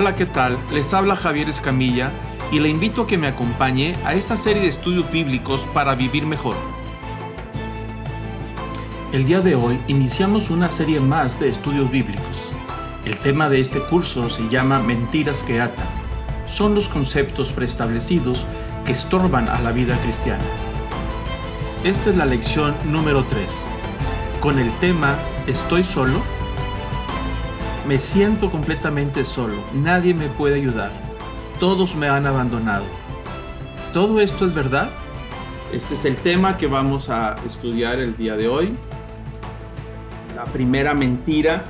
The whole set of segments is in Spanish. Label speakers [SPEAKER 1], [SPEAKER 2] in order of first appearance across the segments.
[SPEAKER 1] Hola, ¿qué tal? Les habla Javier Escamilla y le invito a que me acompañe a esta serie de estudios bíblicos para vivir mejor. El día de hoy iniciamos una serie más de estudios bíblicos. El tema de este curso se llama Mentiras que atan. Son los conceptos preestablecidos que estorban a la vida cristiana. Esta es la lección número 3, con el tema ¿Estoy solo? Me siento completamente solo, nadie me puede ayudar, todos me han abandonado. ¿Todo esto es verdad? Este es el tema que vamos a estudiar el día de hoy. La primera mentira.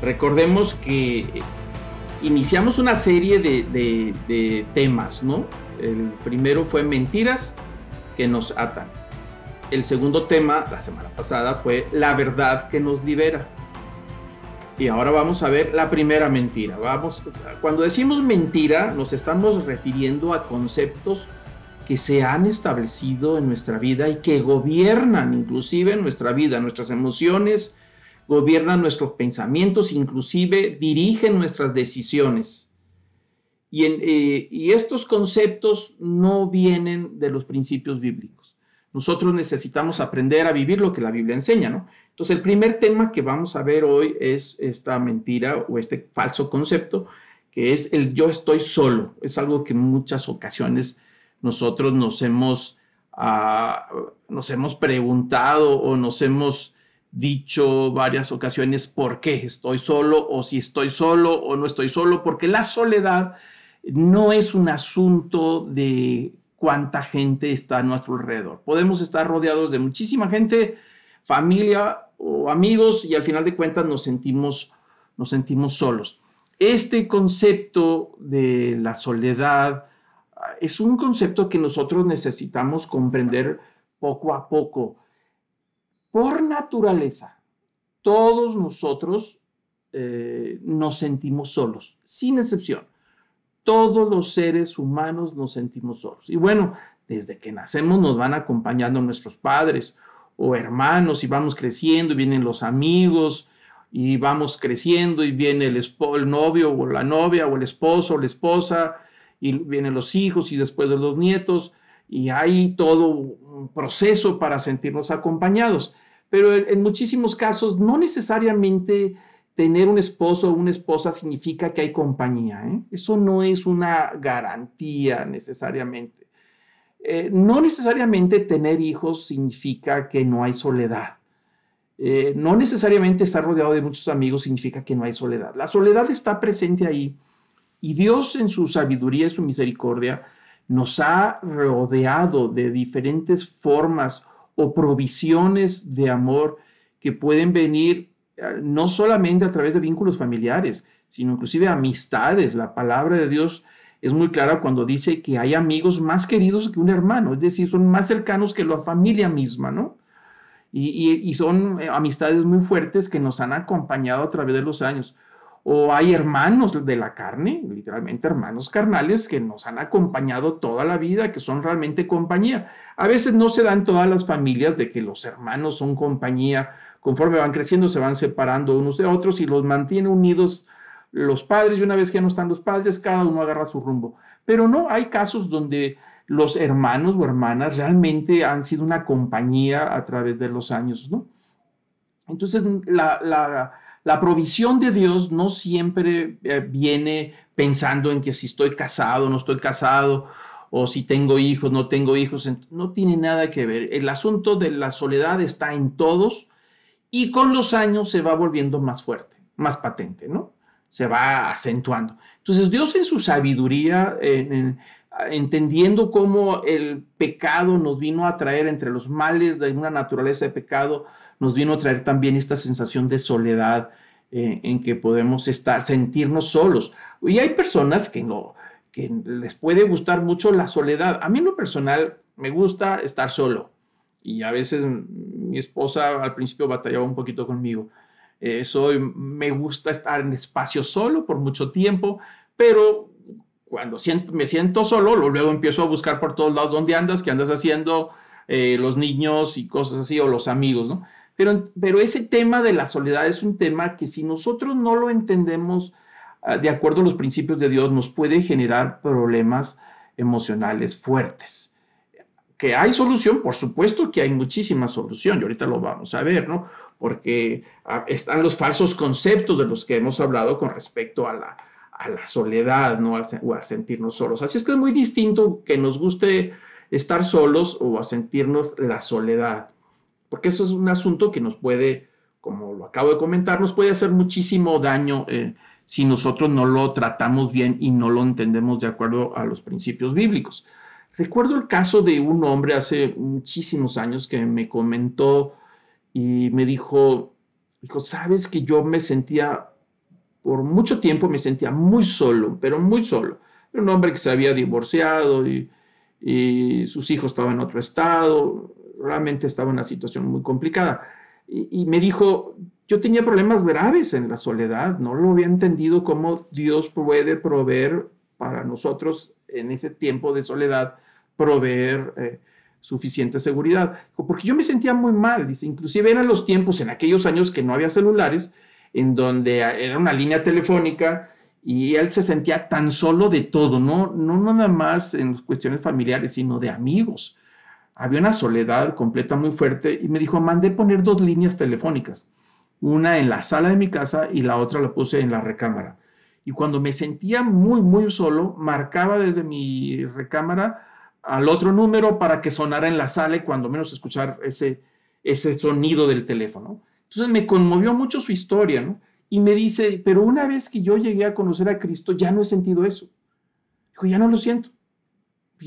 [SPEAKER 1] Recordemos que iniciamos una serie de, temas, ¿no? El primero fue mentiras que nos atan. El segundo tema, la semana pasada, fue la verdad que nos libera. Y ahora vamos a ver la primera mentira. Vamos, cuando decimos mentira, nos estamos refiriendo a conceptos que se han establecido en nuestra vida y que gobiernan inclusive nuestra vida, nuestras emociones, gobiernan nuestros pensamientos, inclusive dirigen nuestras decisiones. Y, eh, y estos conceptos no vienen de los principios bíblicos. Nosotros necesitamos aprender a vivir lo que la Biblia enseña, ¿no? Entonces, el primer tema que vamos a ver hoy es esta mentira o este falso concepto, que es el yo estoy solo. Es algo que en muchas ocasiones nosotros nos hemos, ah, nos hemos preguntado o nos hemos dicho varias ocasiones por qué estoy solo o si estoy solo o no estoy solo, porque la soledad no es un asunto de cuánta gente está a nuestro alrededor. Podemos estar rodeados de muchísima gente, familia o amigos y al final de cuentas nos sentimos, nos sentimos solos. Este concepto de la soledad ah, es un concepto que nosotros necesitamos comprender poco a poco. Por naturaleza, todos nosotros eh, nos sentimos solos, sin excepción. Todos los seres humanos nos sentimos solos. Y bueno, desde que nacemos nos van acompañando nuestros padres o hermanos y vamos creciendo y vienen los amigos y vamos creciendo y viene el, el novio o la novia o el esposo o la esposa y vienen los hijos y después de los nietos y hay todo un proceso para sentirnos acompañados. Pero en, muchísimos casos no necesariamente tener un esposo o una esposa significa que hay compañía. ¿eh? Eso no es una garantía necesariamente. Eh, no necesariamente tener hijos significa que no hay soledad. Eh, no necesariamente estar rodeado de muchos amigos significa que no hay soledad. La soledad está presente ahí y Dios en su sabiduría y su misericordia nos ha rodeado de diferentes formas o provisiones de amor que pueden venir no solamente a través de vínculos familiares, sino inclusive amistades. La palabra de Dios es muy clara cuando dice que hay amigos más queridos que un hermano, es decir, son más cercanos que la familia misma, ¿no? Y, son eh, amistades muy fuertes que nos han acompañado a través de los años. O hay hermanos de la carne, literalmente hermanos carnales, que nos han acompañado toda la vida, que son realmente compañía. A veces no se dan todas las familias de que los hermanos son compañía, conforme van creciendo se van separando unos de otros y los mantiene unidos los padres y una vez que ya no están los padres, cada uno agarra su rumbo. Pero no, hay casos donde los hermanos o hermanas realmente han sido una compañía a través de los años, ¿no? Entonces, la, provisión de Dios no siempre eh, viene pensando en que si estoy casado, no estoy casado, o si tengo hijos, no tengo hijos, no tiene nada que ver. El asunto de la soledad está en todos y con los años se va volviendo más fuerte, más patente, ¿no? se va acentuando. Entonces Dios en su sabiduría, entendiendo cómo el pecado nos vino a traer entre los males de una naturaleza de pecado, nos vino a traer también esta sensación de soledad eh, en que podemos estar, sentirnos solos. Y hay personas que no, que les puede gustar mucho la soledad. A mí en lo personal me gusta estar solo. Y a veces mi esposa al principio batallaba un poquito conmigo eh, soy, me gusta estar en espacio solo por mucho tiempo, pero cuando me siento solo, luego empiezo a buscar por todos lados dónde andas, qué andas haciendo, eh, los niños y cosas así, o los amigos, ¿no? Pero, pero ese tema de la soledad es un tema que si nosotros no lo entendemos ah, de acuerdo a los principios de Dios, nos puede generar problemas emocionales fuertes. Que hay solución, por supuesto que hay muchísima solución, y ahorita lo vamos a ver, ¿no? Porque ah, están los falsos conceptos de los que hemos hablado con respecto a la, a la soledad, ¿no? o a sentirnos solos. Así es que es muy distinto que nos guste estar solos o a sentirnos la soledad, porque eso es un asunto que nos puede, como lo acabo de comentar, nos puede hacer muchísimo daño eh, si nosotros no lo tratamos bien y no lo entendemos de acuerdo a los principios bíblicos. Recuerdo el caso de un hombre hace muchísimos años que me comentó y me dijo, dijo, sabes que yo me sentía, por mucho tiempo me sentía muy solo, pero muy solo. Era un hombre que se había divorciado y, y sus hijos estaban en otro estado, realmente estaba en una situación muy complicada. Y, me dijo, yo tenía problemas graves en la soledad, no lo había entendido cómo Dios puede proveer para nosotros en ese tiempo de soledad, proveer eh, suficiente seguridad. Porque yo me sentía muy mal, dice, inclusive eran los tiempos en aquellos años que no había celulares, en donde era una línea telefónica y él se sentía tan solo de todo, no, no nada más en cuestiones familiares, sino de amigos había una soledad completa muy fuerte y me dijo, mandé poner dos líneas telefónicas, una en la sala de mi casa y la otra la puse en la recámara. Y cuando me sentía muy, muy solo, marcaba desde mi recámara al otro número para que sonara en la sala y cuando menos escuchar ese, ese sonido del teléfono. Entonces me conmovió mucho su historia, ¿no? Y me dice, pero una vez que yo llegué a conocer a Cristo, ya no he sentido eso. Dijo, ya no lo siento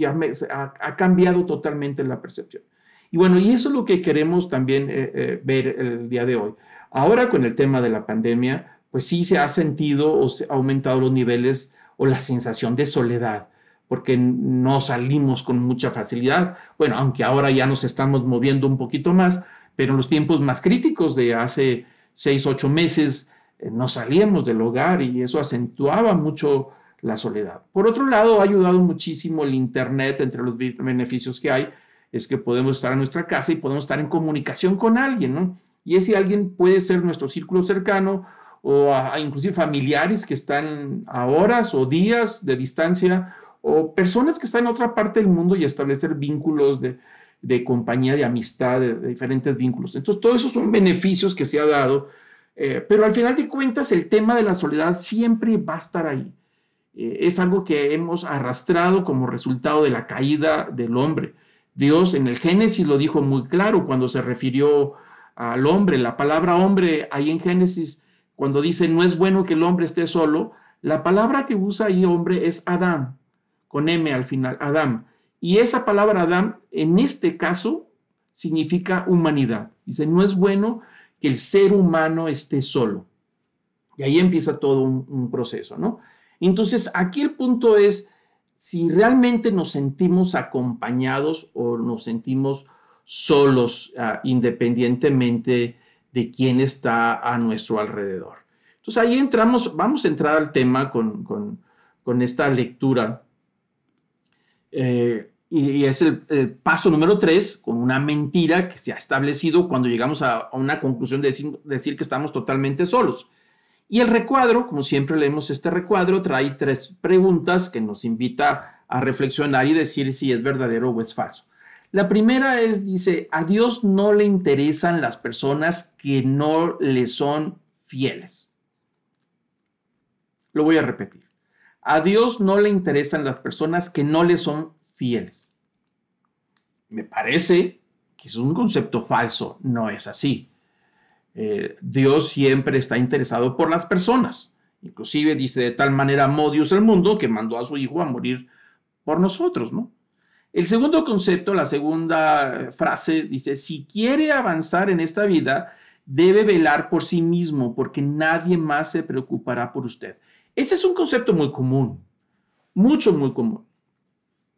[SPEAKER 1] ha, cambiado totalmente la percepción. Y bueno, y eso es lo que queremos también eh, eh, ver el día de hoy. Ahora con el tema de la pandemia, pues sí se ha sentido o se ha aumentado los niveles o la sensación de soledad, porque no salimos con mucha facilidad. Bueno, aunque ahora ya nos estamos moviendo un poquito más, pero en los tiempos más críticos de hace seis, ocho meses, eh, no salíamos del hogar y eso acentuaba mucho la soledad. Por otro lado, ha ayudado muchísimo el Internet entre los beneficios que hay, es que podemos estar en nuestra casa y podemos estar en comunicación con alguien, ¿no? Y ese alguien puede ser nuestro círculo cercano o inclusive familiares que están a horas o días de distancia o personas que están en otra parte del mundo y establecer vínculos de, compañía, de amistad, de, diferentes vínculos. Entonces, todos esos son beneficios que se ha dado, eh, pero al final de cuentas el tema de la soledad siempre va a estar ahí. Eh, es algo que hemos arrastrado como resultado de la caída del hombre. Dios en el Génesis lo dijo muy claro cuando se refirió al hombre. La palabra hombre ahí en Génesis, cuando dice no es bueno que el hombre esté solo, la palabra que usa ahí hombre es Adán, con M al final, Adán. Y esa palabra Adán, en este caso, significa humanidad. Dice, no es bueno que el ser humano esté solo. Y ahí empieza todo un, proceso, ¿no? Entonces, aquí el punto es si realmente nos sentimos acompañados o nos sentimos solos, ah, independientemente de quién está a nuestro alrededor. Entonces ahí entramos, vamos a entrar al tema con, esta lectura. Eh, y, es el, paso número tres, con una mentira que se ha establecido cuando llegamos a, una conclusión de decir que estamos totalmente solos. Y el recuadro, como siempre leemos este recuadro, trae tres preguntas que nos invita a reflexionar y decir si es verdadero o es falso. La primera es, dice, a Dios no le interesan las personas que no le son fieles. Lo voy a repetir. A Dios no le interesan las personas que no le son fieles. Me parece que es un concepto falso, no es así. Eh, Dios siempre está interesado por las personas. Inclusive dice, de tal manera amó Dios el mundo que mandó a su Hijo a morir por nosotros, ¿no? El segundo concepto, la segunda frase, dice, si quiere avanzar en esta vida, debe velar por sí mismo, porque nadie más se preocupará por usted. Este es un concepto muy común, mucho, muy común.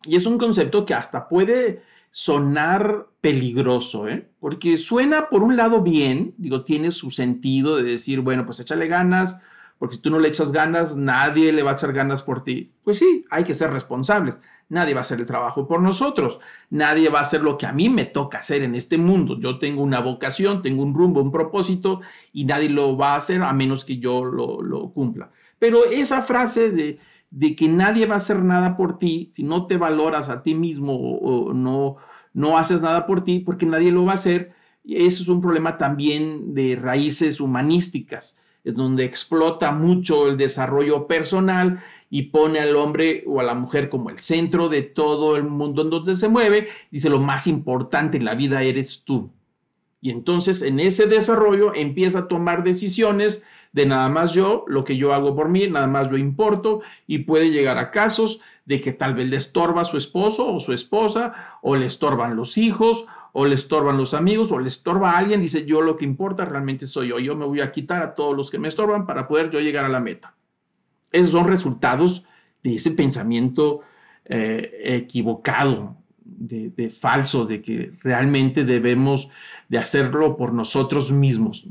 [SPEAKER 1] Y es un concepto que hasta puede sonar peligroso, ¿eh? porque suena por un lado bien, digo, tiene su sentido de decir, bueno, pues échale ganas, porque si tú no le echas ganas, nadie le va a echar ganas por ti. Pues sí, hay que ser responsables. Nadie va a hacer el trabajo por nosotros. Nadie va a hacer lo que a mí me toca hacer en este mundo. Yo tengo una vocación, tengo un rumbo, un propósito y nadie lo va a hacer a menos que yo lo, lo cumpla. Pero esa frase de, de que nadie va a hacer nada por ti, si no te valoras a ti mismo o, no, no haces nada por ti, porque nadie lo va a hacer, eso es un problema también de raíces humanísticas, en donde explota mucho el desarrollo personal y pone al hombre o a la mujer como el centro de todo el mundo en donde se mueve, dice lo más importante en la vida eres tú. Y entonces en ese desarrollo empieza a tomar decisiones de nada más yo, lo que yo hago por mí, nada más yo importo y puede llegar a casos de que tal vez le estorba su esposo o su esposa o le estorban los hijos o le estorban los amigos o le estorba a alguien, dice yo lo que importa realmente soy yo, yo me voy a quitar a todos los que me estorban para poder yo llegar a la meta. Esos son resultados de ese pensamiento eh, equivocado, de, falso, de que realmente debemos de hacerlo por nosotros mismos.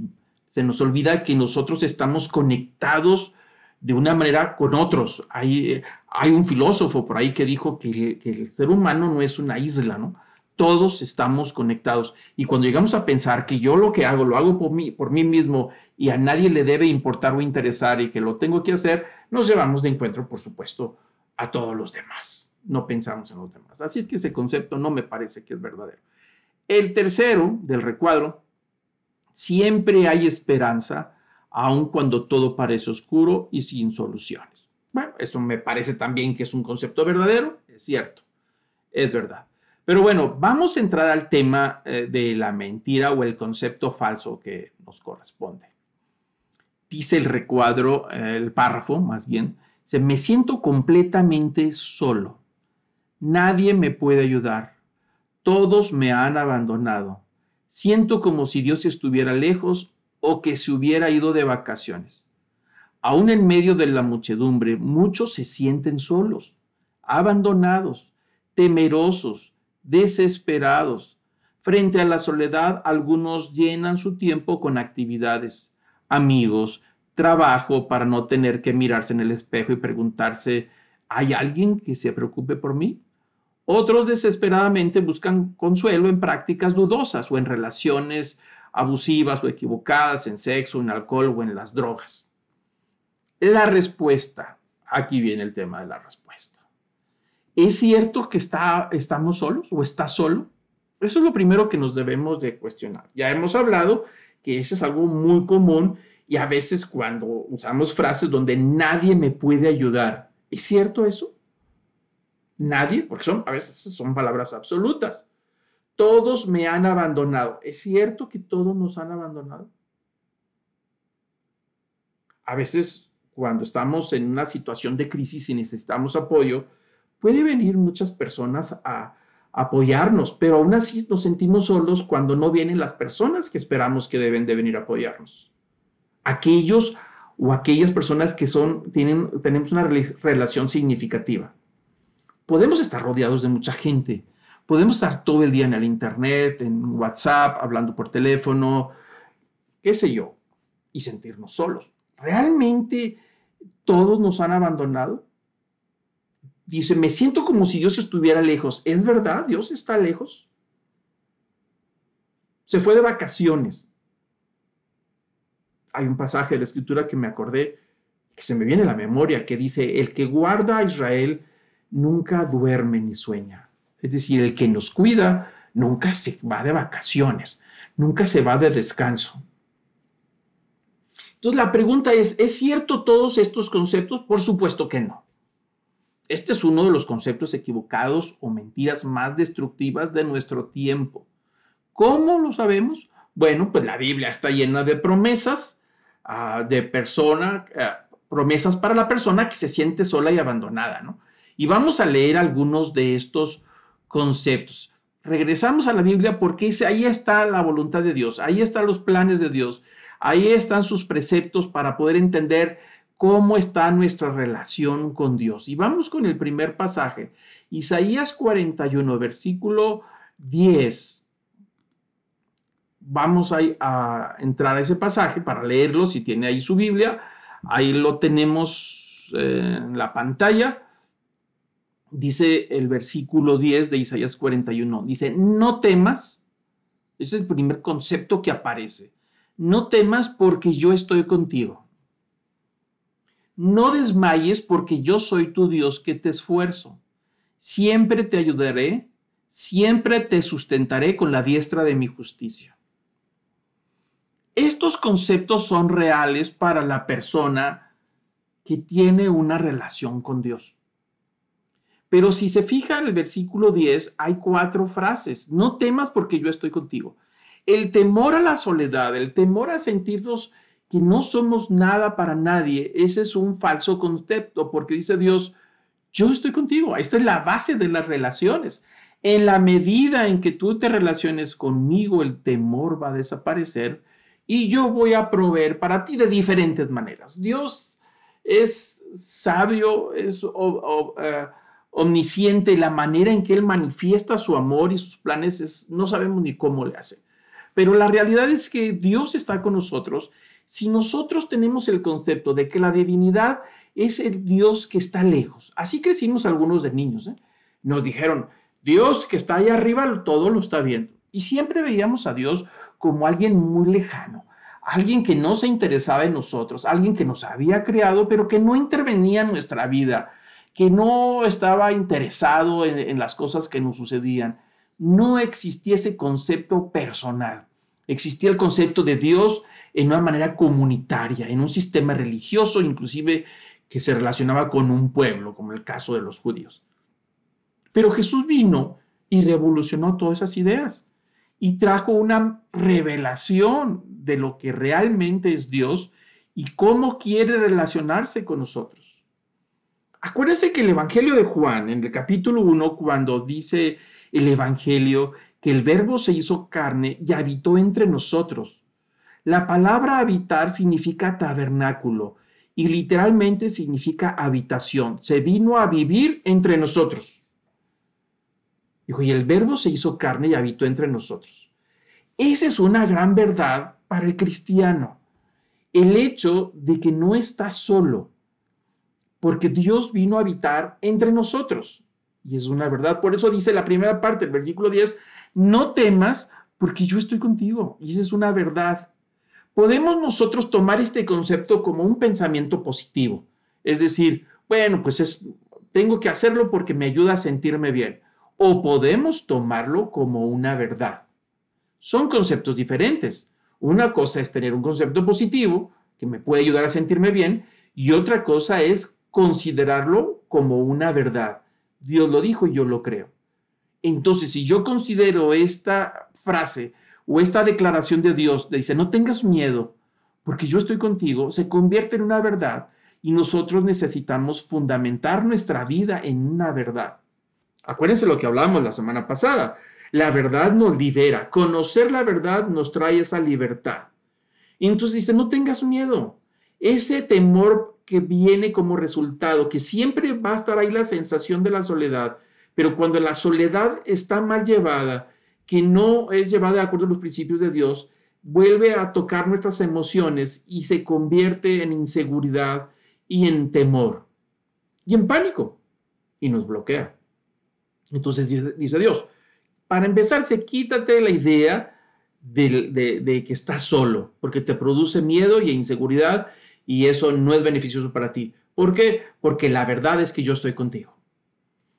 [SPEAKER 1] Se nos olvida que nosotros estamos conectados de una manera con otros. Hay, hay un filósofo por ahí que dijo que, el ser humano no es una isla, ¿no? Todos estamos conectados. Y cuando llegamos a pensar que yo lo que hago, lo hago por mí, por mí mismo y a nadie le debe importar o interesar y que lo tengo que hacer, nos llevamos de encuentro, por supuesto, a todos los demás. No pensamos en los demás. Así es que ese concepto no me parece que es verdadero. El tercero del recuadro, siempre hay esperanza, aun cuando todo parece oscuro y sin soluciones. Bueno, eso me parece también que es un concepto verdadero, es cierto, es verdad. Pero bueno, vamos a entrar al tema eh, de la mentira o el concepto falso que nos corresponde. Dice el recuadro, el párrafo más bien, se me siento completamente solo. Nadie me puede ayudar todos me han abandonado. Siento como si Dios estuviera lejos o que se hubiera ido de vacaciones. Aún en medio de la muchedumbre, muchos se sienten solos, abandonados, temerosos, desesperados. Frente a la soledad, algunos llenan su tiempo con actividades, amigos, trabajo para no tener que mirarse en el espejo y preguntarse, ¿hay alguien que se preocupe por mí? Otros desesperadamente buscan consuelo en prácticas dudosas o en relaciones abusivas o equivocadas, en sexo, en alcohol o en las drogas. La respuesta, aquí viene el tema de la respuesta. ¿Es cierto que está, estamos solos o está solo? Eso es lo primero que nos debemos de cuestionar. Ya hemos hablado que eso es algo muy común y a veces cuando usamos frases donde nadie me puede ayudar, ¿es cierto eso? Nadie, porque son, a veces son palabras absolutas. Todos me han abandonado. ¿Es cierto que todos nos han abandonado? A veces, cuando estamos en una situación de crisis y necesitamos apoyo, puede venir muchas personas a apoyarnos, pero aún así nos sentimos solos cuando no vienen las personas que esperamos que deben de venir a apoyarnos. Aquellos o aquellas personas que son, tienen, tenemos una relación significativa podemos estar rodeados de mucha gente, podemos estar todo el día en el Internet, en WhatsApp, hablando por teléfono, qué sé yo, y sentirnos solos. ¿Realmente todos nos han abandonado? Dice, me siento como si Dios estuviera lejos. ¿Es verdad? ¿Dios está lejos? Se fue de vacaciones. Hay un pasaje de la escritura que me acordé, que se me viene a la memoria, que dice, el que guarda a Israel nunca duerme ni sueña. Es decir, el que nos cuida nunca se va de vacaciones, nunca se va de descanso. Entonces la pregunta es, ¿es cierto todos estos conceptos? Por supuesto que no. Este es uno de los conceptos equivocados o mentiras más destructivas de nuestro tiempo. ¿Cómo lo sabemos? Bueno, pues la Biblia está llena de promesas ah, de persona, ah, promesas para la persona que se siente sola y abandonada, ¿no? Y vamos a leer algunos de estos conceptos. Regresamos a la Biblia porque ahí está la voluntad de Dios, ahí están los planes de Dios, ahí están sus preceptos para poder entender cómo está nuestra relación con Dios. Y vamos con el primer pasaje, Isaías 41, versículo 10. Vamos a, a entrar a ese pasaje para leerlo, si tiene ahí su Biblia, ahí lo tenemos eh, en la pantalla dice el versículo 10 de Isaías 41, dice, no temas, ese es el primer concepto que aparece, no temas porque yo estoy contigo. no desmayes porque yo soy tu Dios que te esfuerzo. Siempre te ayudaré, siempre te sustentaré con la diestra de mi justicia. Estos conceptos son reales para la persona que tiene una relación con Dios. Pero si se fija en el versículo 10, hay cuatro frases. No temas porque yo estoy contigo. El temor a la soledad, el temor a sentirnos que no somos nada para nadie, ese es un falso concepto, porque dice Dios, yo estoy contigo. Esta es la base de las relaciones. En la medida en que tú te relaciones conmigo, el temor va a desaparecer y yo voy a proveer para ti de diferentes maneras. Dios es sabio, es eh, omnisciente, la manera en que Él manifiesta su amor y sus planes es, no sabemos ni cómo le hace. Pero la realidad es que Dios está con nosotros. Si nosotros tenemos el concepto de que la divinidad es el Dios que está lejos, así crecimos algunos de niños, ¿eh? nos dijeron, Dios que está ahí arriba todo lo está viendo. Y siempre veíamos a Dios como alguien muy lejano, alguien que no se interesaba en nosotros, alguien que nos había creado, pero que no intervenía en nuestra vida, que no estaba interesado en, las cosas que nos sucedían. No existía ese concepto personal. Existía el concepto de Dios en una manera comunitaria, en un sistema religioso, inclusive que se relacionaba con un pueblo, como el caso de los judíos. Pero Jesús vino y revolucionó todas esas ideas y trajo una revelación de lo que realmente es Dios y cómo quiere relacionarse con nosotros. Acuérdense que el Evangelio de Juan, en el capítulo 1, cuando dice el Evangelio que el verbo se hizo carne y habitó entre nosotros. La palabra habitar significa tabernáculo y literalmente significa habitación. Se vino a vivir entre nosotros. Dijo, y el verbo se hizo carne y habitó entre nosotros. Esa es una gran verdad para el cristiano. El hecho de que no está solo, porque Dios vino a habitar entre nosotros. Y es una verdad. Por eso dice la primera parte, el versículo 10, no temas porque yo estoy contigo. Y esa es una verdad. Podemos nosotros tomar este concepto como un pensamiento positivo. Es decir, bueno, pues es, tengo que hacerlo porque me ayuda a sentirme bien. O podemos tomarlo como una verdad. Son conceptos diferentes. Una cosa es tener un concepto positivo que me puede ayudar a sentirme bien y otra cosa es considerarlo como una verdad. Dios lo dijo y yo lo creo. Entonces, si yo considero esta frase o esta declaración de Dios, dice, no tengas miedo, porque yo estoy contigo, se convierte en una verdad y nosotros necesitamos fundamentar nuestra vida en una verdad. Acuérdense lo que hablamos la semana pasada. La verdad nos libera. Conocer la verdad nos trae esa libertad. Y entonces dice, no tengas miedo. Ese temor que viene como resultado, que siempre va a estar ahí la sensación de la soledad, pero cuando la soledad está mal llevada, que no es llevada de acuerdo a los principios de Dios, vuelve a tocar nuestras emociones y se convierte en inseguridad y en temor y en pánico y nos bloquea. Entonces dice, Dios, para empezar, se quítate la idea de, de, que estás solo, porque te produce miedo y inseguridad y eso no es beneficioso para ti. ¿Por qué? Porque la verdad es que yo estoy contigo.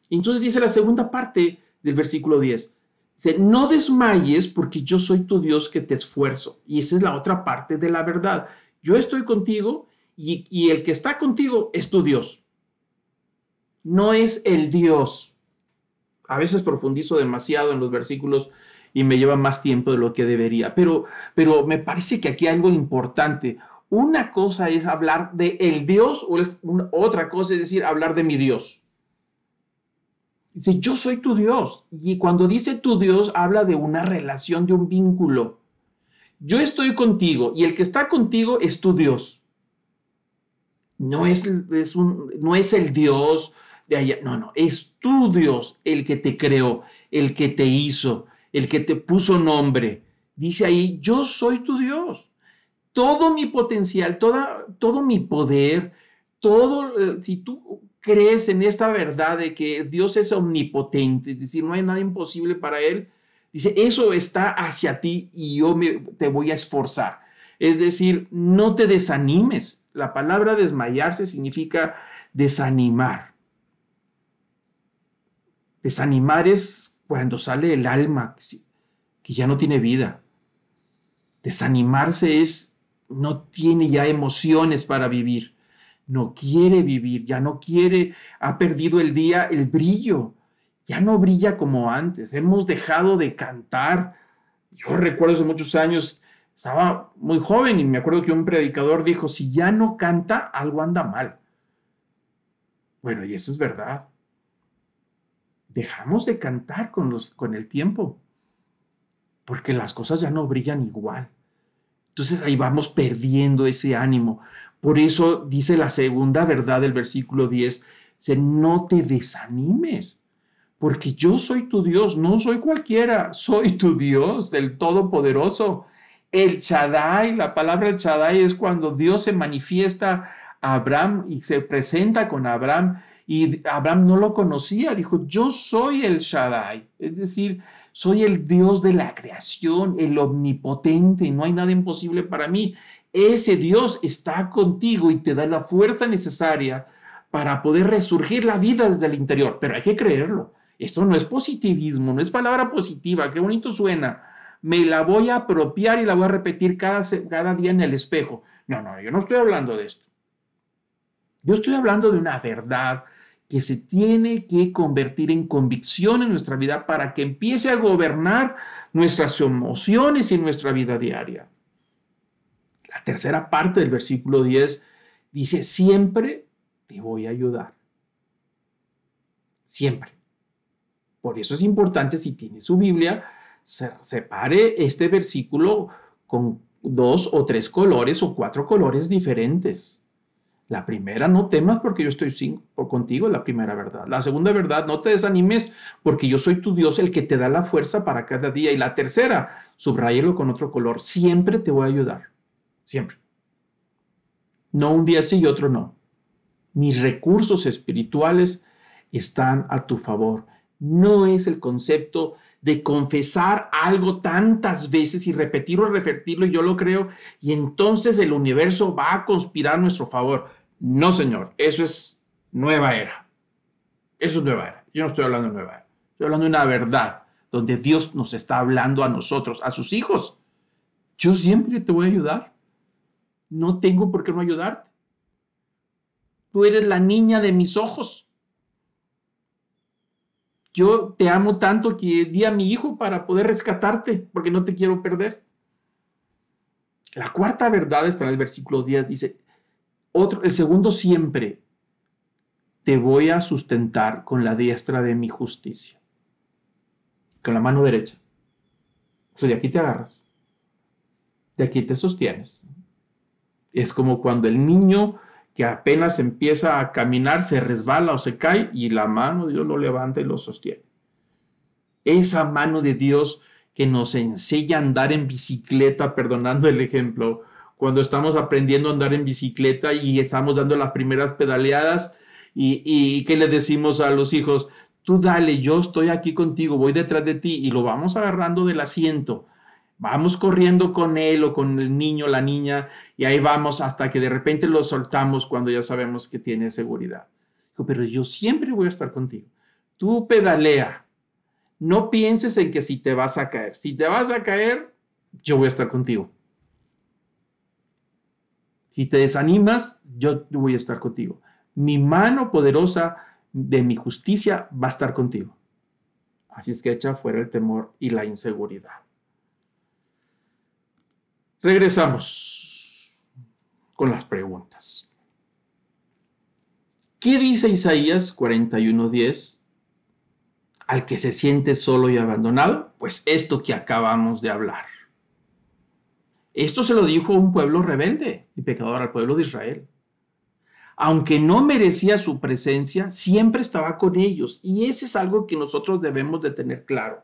[SPEAKER 1] Entonces dice la segunda parte del versículo 10. Dice, no desmayes porque yo soy tu Dios que te esfuerzo. Y esa es la otra parte de la verdad. Yo estoy contigo y, y el que está contigo es tu Dios. No es el Dios. A veces profundizo demasiado en los versículos y me lleva más tiempo de lo que debería. Pero, pero me parece que aquí hay algo importante. Una cosa es hablar de el Dios o otra cosa es decir hablar de mi Dios. Dice, yo soy tu Dios. Y cuando dice tu Dios, habla de una relación, de un vínculo. Yo estoy contigo y el que está contigo es tu Dios. No es, es un, no es el Dios de allá, no, no, es tu Dios el que te creó, el que te hizo, el que te puso nombre. Dice ahí, yo soy tu Dios todo mi potencial, toda, todo mi poder, todo, eh, si tú crees en esta verdad de que Dios es omnipotente, es decir, no hay nada imposible para Él, dice, eso está hacia ti y yo te voy a esforzar. Es decir, no te desanimes. la palabra desmayarse significa desanimar. Desanimar es cuando sale el alma que ya no tiene vida. Desanimarse es no tiene ya emociones para vivir. No quiere vivir, ya no quiere, ha perdido el día, el brillo. Ya no brilla como antes. Hemos dejado de cantar. Yo recuerdo hace muchos años, estaba muy joven y me acuerdo que un predicador dijo, si ya no canta, algo anda mal. Bueno, y eso es verdad. Dejamos de cantar con, los, con el tiempo, porque las cosas ya no brillan igual. Entonces ahí vamos perdiendo ese ánimo. Por eso dice la segunda verdad del versículo 10, dice, no te desanimes, porque yo soy tu Dios, no soy cualquiera, soy tu Dios, del Todopoderoso. El Shaddai, la palabra el Shaddai es cuando Dios se manifiesta Abraham y se presenta con Abraham y Abraham no lo conocía, dijo, yo soy el Shaddai, es decir, soy el Dios de la creación, el omnipotente, no hay nada imposible para mí. Ese Dios está contigo y te da la fuerza necesaria para poder resurgir la vida desde el interior, pero hay que creerlo. Esto no es positivismo, no es palabra positiva, qué bonito suena. Me la voy a apropiar y la voy a repetir cada, cada día en el espejo. No, no, yo no estoy hablando de esto. Yo estoy hablando de una verdad que se tiene que convertir en convicción en nuestra vida para que empiece a gobernar nuestras emociones y nuestra vida diaria. La tercera parte del versículo 10 dice, siempre te voy a ayudar. Siempre. Por eso es importante, si tiene su Biblia, separe este versículo con dos o tres colores o cuatro colores diferentes. La primera, no temas porque yo estoy sin, por contigo, la primera verdad. La segunda verdad, no te desanimes porque yo soy tu Dios, el que te da la fuerza para cada día. Y la tercera, subrayelo con otro color, siempre te voy a ayudar. Siempre. No un día sí y otro no. Mis recursos espirituales están a tu favor. No es el concepto de confesar algo tantas veces y repetirlo y repetirlo, y yo lo creo, y entonces el universo va a conspirar a nuestro favor. No, señor, eso es nueva era. Eso es nueva era. Yo no estoy hablando de nueva era. Estoy hablando de una verdad donde Dios nos está hablando a nosotros, a sus hijos. Yo siempre te voy a ayudar. No tengo por qué no ayudarte. Tú eres la niña de mis ojos. Yo te amo tanto que di a mi hijo para poder rescatarte, porque no te quiero perder. La cuarta verdad está en el versículo 10, dice, el segundo siempre, te voy a sustentar con la diestra de mi justicia, con la mano derecha. O de aquí te agarras, de aquí te sostienes. Es como cuando el niño que apenas empieza a caminar se resbala o se cae y la mano de Dios lo levanta y lo sostiene. Esa mano de Dios que nos enseña a andar en bicicleta, perdonando el ejemplo, cuando estamos aprendiendo a andar en bicicleta y estamos dando las primeras pedaleadas y, y que le decimos a los hijos, tú dale, yo estoy aquí contigo, voy detrás de ti y lo vamos agarrando del asiento. Vamos corriendo con él o con el niño, la niña, y ahí vamos hasta que de repente lo soltamos cuando ya sabemos que tiene seguridad. Pero yo siempre voy a estar contigo. Tú pedalea. No pienses en que si te vas a caer. Si te vas a caer, yo voy a estar contigo. Si te desanimas, yo voy a estar contigo. Mi mano poderosa de mi justicia va a estar contigo. Así es que echa fuera el temor y la inseguridad. Regresamos con las preguntas. ¿Qué dice Isaías 41:10 al que se siente solo y abandonado? Pues esto que acabamos de hablar. Esto se lo dijo un pueblo rebelde y pecador al pueblo de Israel. Aunque no merecía su presencia, siempre estaba con ellos. Y ese es algo que nosotros debemos de tener claro.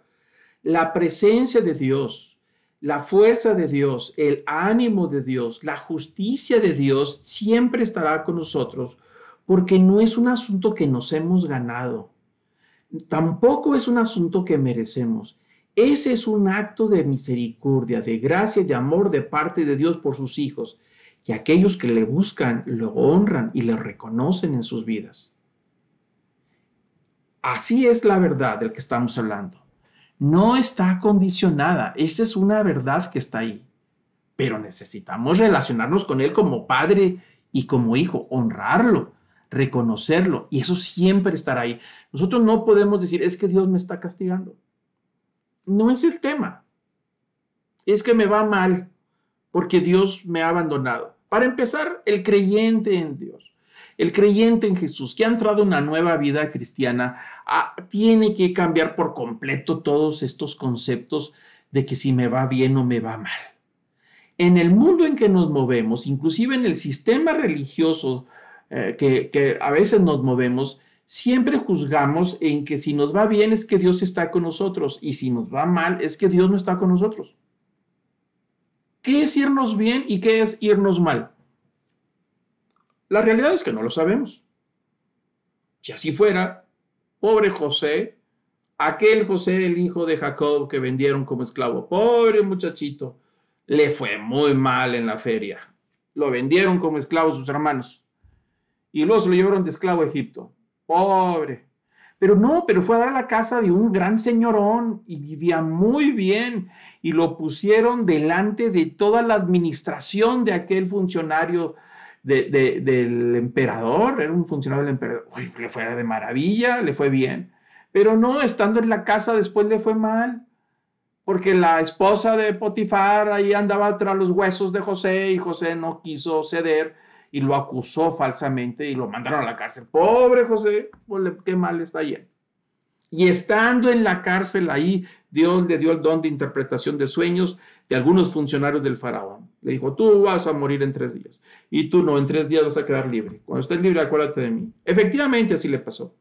[SPEAKER 1] La presencia de Dios, la fuerza de Dios, el ánimo de Dios, la justicia de Dios siempre estará con nosotros porque no es un asunto que nos hemos ganado. Tampoco es un asunto que merecemos. Ese es un acto de misericordia, de gracia y de amor de parte de Dios por sus hijos. y aquellos que le buscan lo honran y le reconocen en sus vidas. Así es la verdad del que estamos hablando. No está condicionada, esa es una verdad que está ahí. Pero necesitamos relacionarnos con Él como Padre y como Hijo, honrarlo, reconocerlo, y eso siempre estará ahí. Nosotros no podemos decir, es que Dios me está castigando. No es el tema. Es que me va mal porque Dios me ha abandonado. Para empezar, el creyente en Dios, el creyente en Jesús, que ha entrado en una nueva vida cristiana, ah, tiene que cambiar por completo todos estos conceptos de que si me va bien o me va mal. En el mundo en que nos movemos, inclusive en el sistema religioso eh, que, que a veces nos movemos, siempre juzgamos en que si nos va bien es que Dios está con nosotros y si nos va mal es que Dios no está con nosotros. ¿Qué es irnos bien y qué es irnos mal? La realidad es que no lo sabemos. Si así fuera, pobre José, aquel José, el hijo de Jacob que vendieron como esclavo, pobre muchachito, le fue muy mal en la feria. Lo vendieron como esclavo sus hermanos. Y luego se lo llevaron de esclavo a Egipto. Pobre. Pero no, pero fue a dar a la casa de un gran señorón y vivía muy bien y lo pusieron delante de toda la administración de aquel funcionario del emperador, era un funcionario del emperador, le fue de maravilla, le fue bien, pero no, estando en la casa después le fue mal, porque la esposa de Potifar ahí andaba tras los huesos de José y José no quiso ceder y lo acusó falsamente y lo mandaron a la cárcel. Pobre José, qué mal está yendo. Y estando en la cárcel ahí, Dios le dio el don de interpretación de sueños de algunos funcionarios del faraón. Le dijo, tú vas a morir en tres días y tú no, en tres días vas a quedar libre. Cuando estés libre, acuérdate de mí. Efectivamente, así le pasó.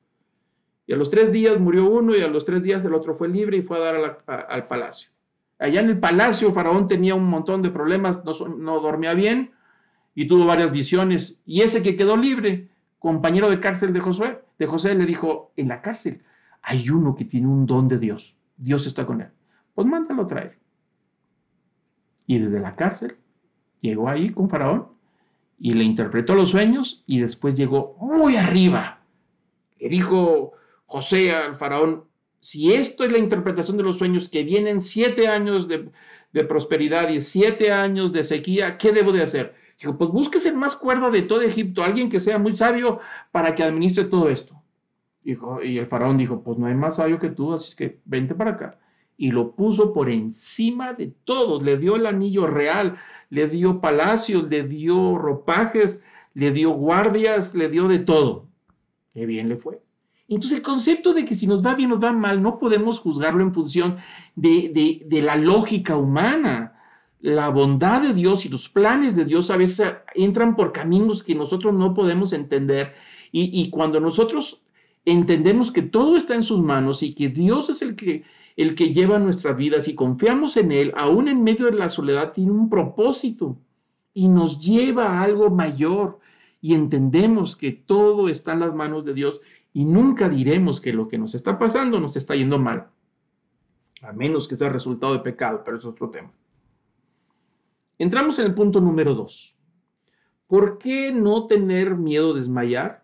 [SPEAKER 1] Y a los tres días murió uno y a los tres días el otro fue libre y fue a dar al palacio. Allá en el palacio, Faraón tenía un montón de problemas, no, no dormía bien y tuvo varias visiones. Y ese que quedó libre, compañero de cárcel de Josué, de José, le dijo, en la cárcel hay uno que tiene un don de Dios. Dios está con él. Pues mándalo traer. Y desde la cárcel llegó ahí con Faraón y le interpretó los sueños y después llegó muy arriba. Le dijo José al Faraón, si esto es la interpretación de los sueños, que vienen siete años de, de prosperidad y siete años de sequía, ¿qué debo de hacer? Dijo, pues búsquese el más cuerdo de todo Egipto, alguien que sea muy sabio para que administre todo esto. Dijo, y el faraón dijo, pues no hay más sabio que tú, así que vente para acá. Y lo puso por encima de todos, le dio el anillo real, le dio palacios, le dio ropajes, le dio guardias, le dio de todo. Qué bien le fue. Entonces el concepto de que si nos va bien o nos va mal, no podemos juzgarlo en función de, de la lógica humana la bondad de Dios y los planes de Dios a veces entran por caminos que nosotros no podemos entender. Y, cuando nosotros entendemos que todo está en sus manos y que Dios es el que, el que lleva nuestras vidas y confiamos en Él, aún en medio de la soledad, tiene un propósito y nos lleva a algo mayor. Y entendemos que todo está en las manos de Dios y nunca diremos que lo que nos está pasando nos está yendo mal, a menos que sea resultado de pecado, pero es otro tema. Entramos en el punto número dos. ¿Por qué no tener miedo de desmayar?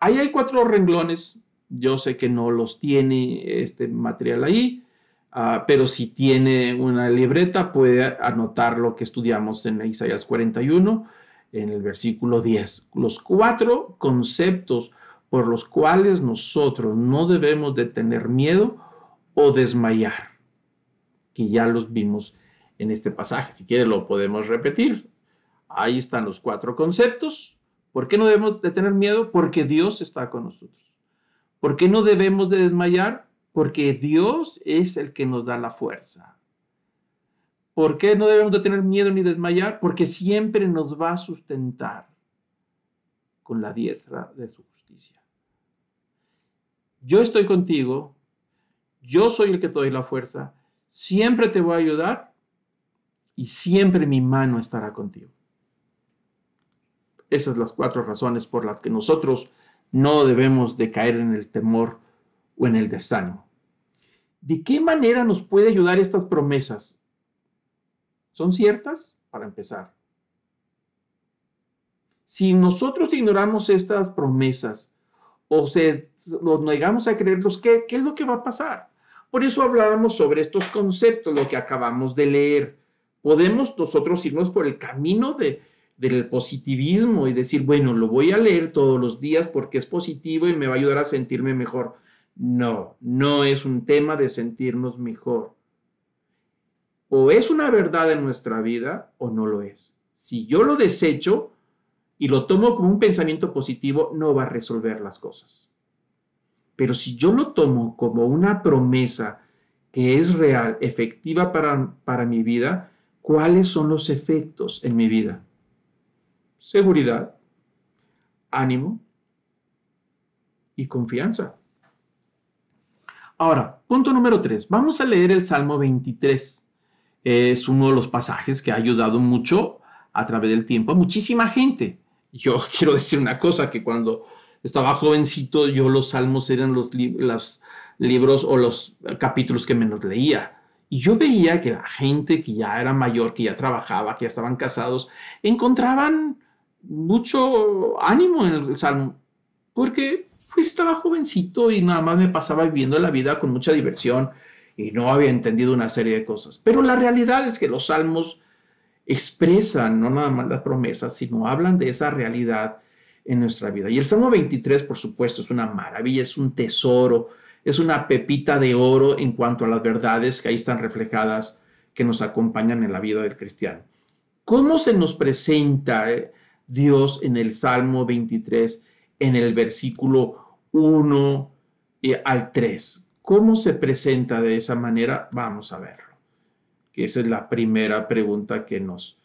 [SPEAKER 1] Ahí hay cuatro renglones. Yo sé que no los tiene este material ahí, ah, pero si tiene una libreta puede anotar lo que estudiamos en Isaías 41, en el versículo 10. Los cuatro conceptos por los cuales nosotros no debemos de tener miedo o desmayar, que ya los vimos en este pasaje. Si quiere lo podemos repetir. Ahí están los cuatro conceptos. ¿Por qué no debemos de tener miedo? Porque Dios está con nosotros. ¿Por qué no debemos de desmayar? Porque Dios es el que nos da la fuerza. ¿Por qué no debemos de tener miedo ni desmayar? Porque siempre nos va a sustentar con la diestra de su justicia. Yo estoy contigo, yo soy el que te doy la fuerza, siempre te voy a ayudar y siempre mi mano estará contigo. Esas son las cuatro razones por las que nosotros no debemos de caer en el temor o en el desánimo. ¿De qué manera nos puede ayudar estas promesas? ¿Son ciertas? Para empezar. Si nosotros ignoramos estas promesas o se, nos negamos a creerlos, ¿qué, ¿qué es lo que va a pasar? Por eso hablábamos sobre estos conceptos, lo que acabamos de leer. Podemos nosotros irnos por el camino de, del positivismo y decir, bueno, lo voy a leer todos los días porque es positivo y me va a ayudar a sentirme mejor. No, no es un tema de sentirnos mejor. O es una verdad en nuestra vida o no lo es. Si yo lo desecho y lo tomo como un pensamiento positivo, no va a resolver las cosas. Pero si yo lo tomo como una promesa que es real, efectiva para, para mi vida, ¿cuáles son los efectos en mi vida? seguridad, ánimo y confianza. Ahora, punto número tres. Vamos a leer el Salmo 23. Es uno de los pasajes que ha ayudado mucho a través del tiempo a muchísima gente. Yo quiero decir una cosa, que cuando estaba jovencito, yo los salmos eran los, libros o los capítulos que menos leía. Y yo veía que la gente que ya era mayor, que ya trabajaba, que ya estaban casados, encontraban mucho ánimo en el salmo, porque pues, estaba jovencito y nada más me pasaba viviendo la vida con mucha diversión y no había entendido una serie de cosas. Pero la realidad es que los salmos expresan no nada más las promesas, sino hablan de esa realidad en nuestra vida. Y el Salmo 23, por supuesto, es una maravilla, es un tesoro, es una pepita de oro en cuanto a las verdades que ahí están reflejadas, que nos acompañan en la vida del cristiano. ¿Cómo se nos presenta? Eh? Dios en el Salmo 23, en el versículo 1 al 3. ¿Cómo se presenta de esa manera? Vamos a verlo. Que esa es la primera pregunta que nos,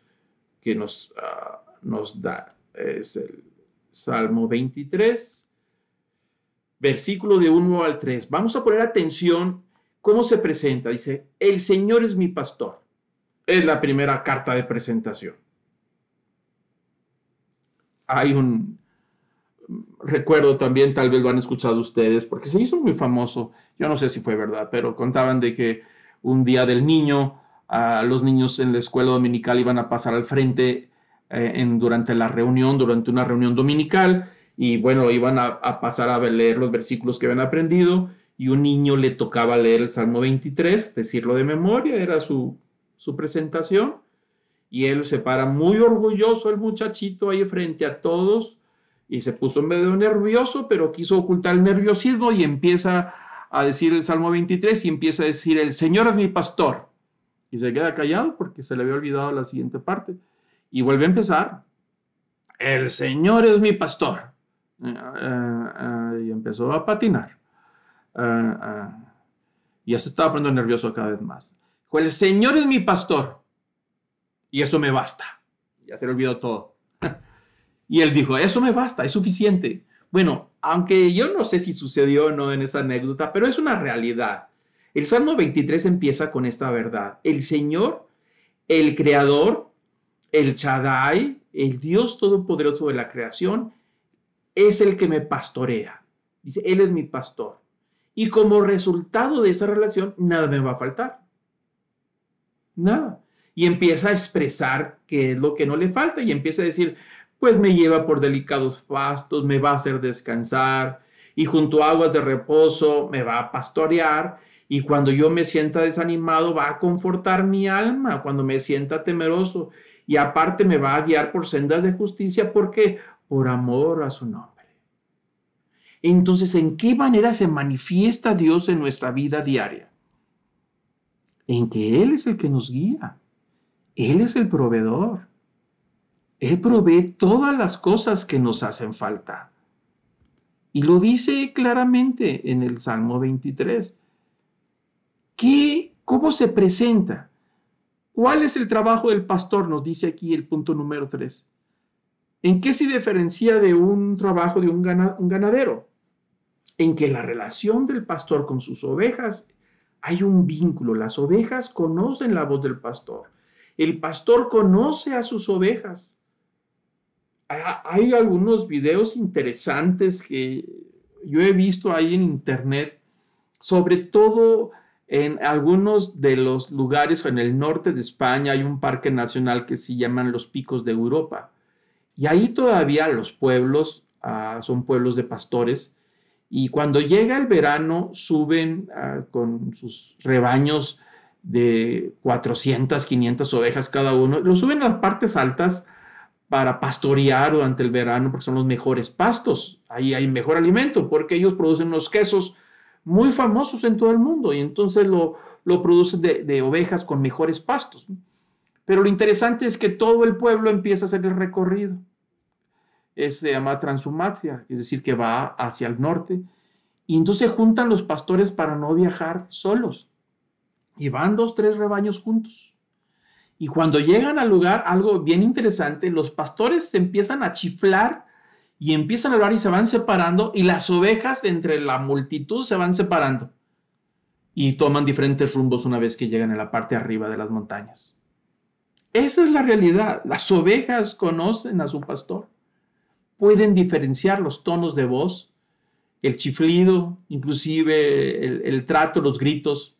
[SPEAKER 1] que nos, ah, nos da. Es el Salmo 23, versículo de 1 al 3. Vamos a poner atención cómo se presenta. Dice, el Señor es mi pastor. Es la primera carta de presentación hay un recuerdo también, tal vez lo han escuchado ustedes, porque se hizo muy famoso, yo no sé si fue verdad, pero contaban de que un día del niño, los niños en la escuela dominical iban a pasar al frente eh, en, durante la reunión, durante una reunión dominical, y bueno, iban a, pasar a leer los versículos que habían aprendido, y un niño le tocaba leer el Salmo 23, decirlo de memoria, era su, su presentación, y él se para muy orgulloso, el muchachito, ahí frente a todos, y se puso medio nervioso, pero quiso ocultar el nerviosismo y empieza a decir el Salmo 23 y empieza a decir, el Señor es mi pastor. Y se queda callado porque se le había olvidado la siguiente parte. Y vuelve a empezar, el Señor es mi pastor. Eh, eh, y empezó a patinar. y ya se estaba poniendo nervioso cada vez más. El Señor es mi pastor y eso me basta. Ya se le olvidó todo. y él dijo, eso me basta, es suficiente. Bueno, aunque yo no sé si sucedió o no en esa anécdota, pero es una realidad. El Salmo 23 empieza con esta verdad. El Señor, el Creador, el Chadai, el Dios Todopoderoso de la creación, es el que me pastorea. Dice, Él es mi pastor. Y como resultado de esa relación, nada me va a faltar. Nada y empieza a expresar qué es lo que no le falta y empieza a decir, pues me lleva por delicados pastos, me va a hacer descansar y junto a aguas de reposo me va a pastorear y cuando yo me sienta desanimado va a confortar mi alma, cuando me sienta temeroso y aparte me va a guiar por sendas de justicia porque por amor a su nombre. Entonces, ¿en qué manera se manifiesta Dios en nuestra vida diaria? En que Él es el que nos guía él es el proveedor. Él provee todas las cosas que nos hacen falta. Y lo dice claramente en el Salmo 23. ¿Qué, ¿Cómo se presenta? ¿Cuál es el trabajo del pastor? Nos dice aquí el punto número 3. ¿En qué se diferencia de un trabajo de un, un ganadero? En que la relación del pastor con sus ovejas hay un vínculo. Las ovejas conocen la voz del pastor el pastor conoce a sus ovejas. Hay algunos videos interesantes que yo he visto ahí en internet, sobre todo en algunos de los lugares en el norte de España hay un parque nacional que se llaman los Picos de Europa. Y ahí todavía los pueblos ah, son pueblos de pastores. Y cuando llega el verano, suben ah, con sus rebaños de 400, 500 ovejas cada uno. Lo suben a las partes altas para pastorear durante el verano, porque son los mejores pastos. Ahí hay mejor alimento, porque ellos producen unos quesos muy famosos en todo el mundo y entonces lo, lo producen de, ovejas con mejores pastos. Pero lo interesante es que todo el pueblo empieza a hacer el recorrido. Se llama Transumatria, es decir, que va hacia el norte. Y entonces juntan los pastores para no viajar solos. Y van dos, tres rebaños juntos. Y cuando llegan al lugar, algo bien interesante, los pastores se empiezan a chiflar y empiezan a hablar y se van separando y las ovejas entre la multitud se van separando y toman diferentes rumbos una vez que llegan a la parte arriba de las montañas. Esa es la realidad. Las ovejas conocen a su pastor. Pueden diferenciar los tonos de voz, el chiflido, inclusive el, trato, los gritos.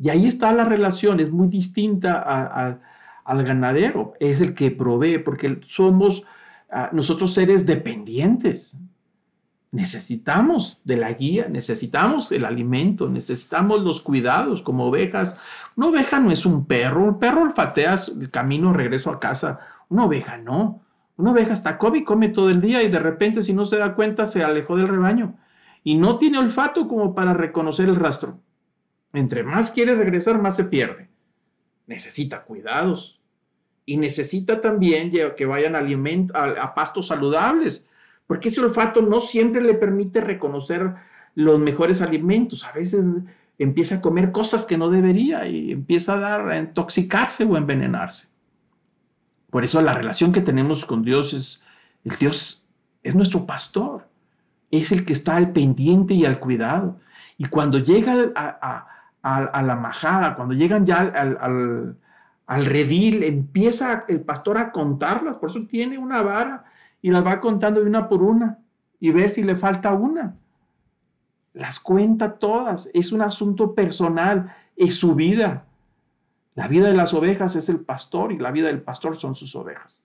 [SPEAKER 1] Y ahí está la relación, es muy distinta al ganadero, es el que provee, porque somos ah, nosotros seres dependientes. Necesitamos de la guía, necesitamos el alimento, necesitamos los cuidados como ovejas. Una oveja no es un perro, un perro olfatea el camino, regreso a casa. Una oveja no. Una oveja está come come todo el día y de repente si no se da cuenta se alejó del rebaño y no tiene olfato como para reconocer el rastro. Entre más quiere regresar, más se pierde. Necesita cuidados. Y necesita también que vayan a, a pastos saludables, porque ese olfato no siempre le permite reconocer los mejores alimentos. A veces empieza a comer cosas que no debería y empieza a, dar, a intoxicarse o envenenarse. Por eso la relación que tenemos con Dios es, el Dios es nuestro pastor, es el que está al pendiente y al cuidado. Y cuando llega a, la majada, cuando llegan ya al, al, redil, empieza el pastor a contarlas, por eso tiene una vara y las va contando de una por una y ver si le falta una. Las cuenta todas, es un asunto personal, es su vida. La vida de las ovejas es el pastor y la vida del pastor son sus ovejas.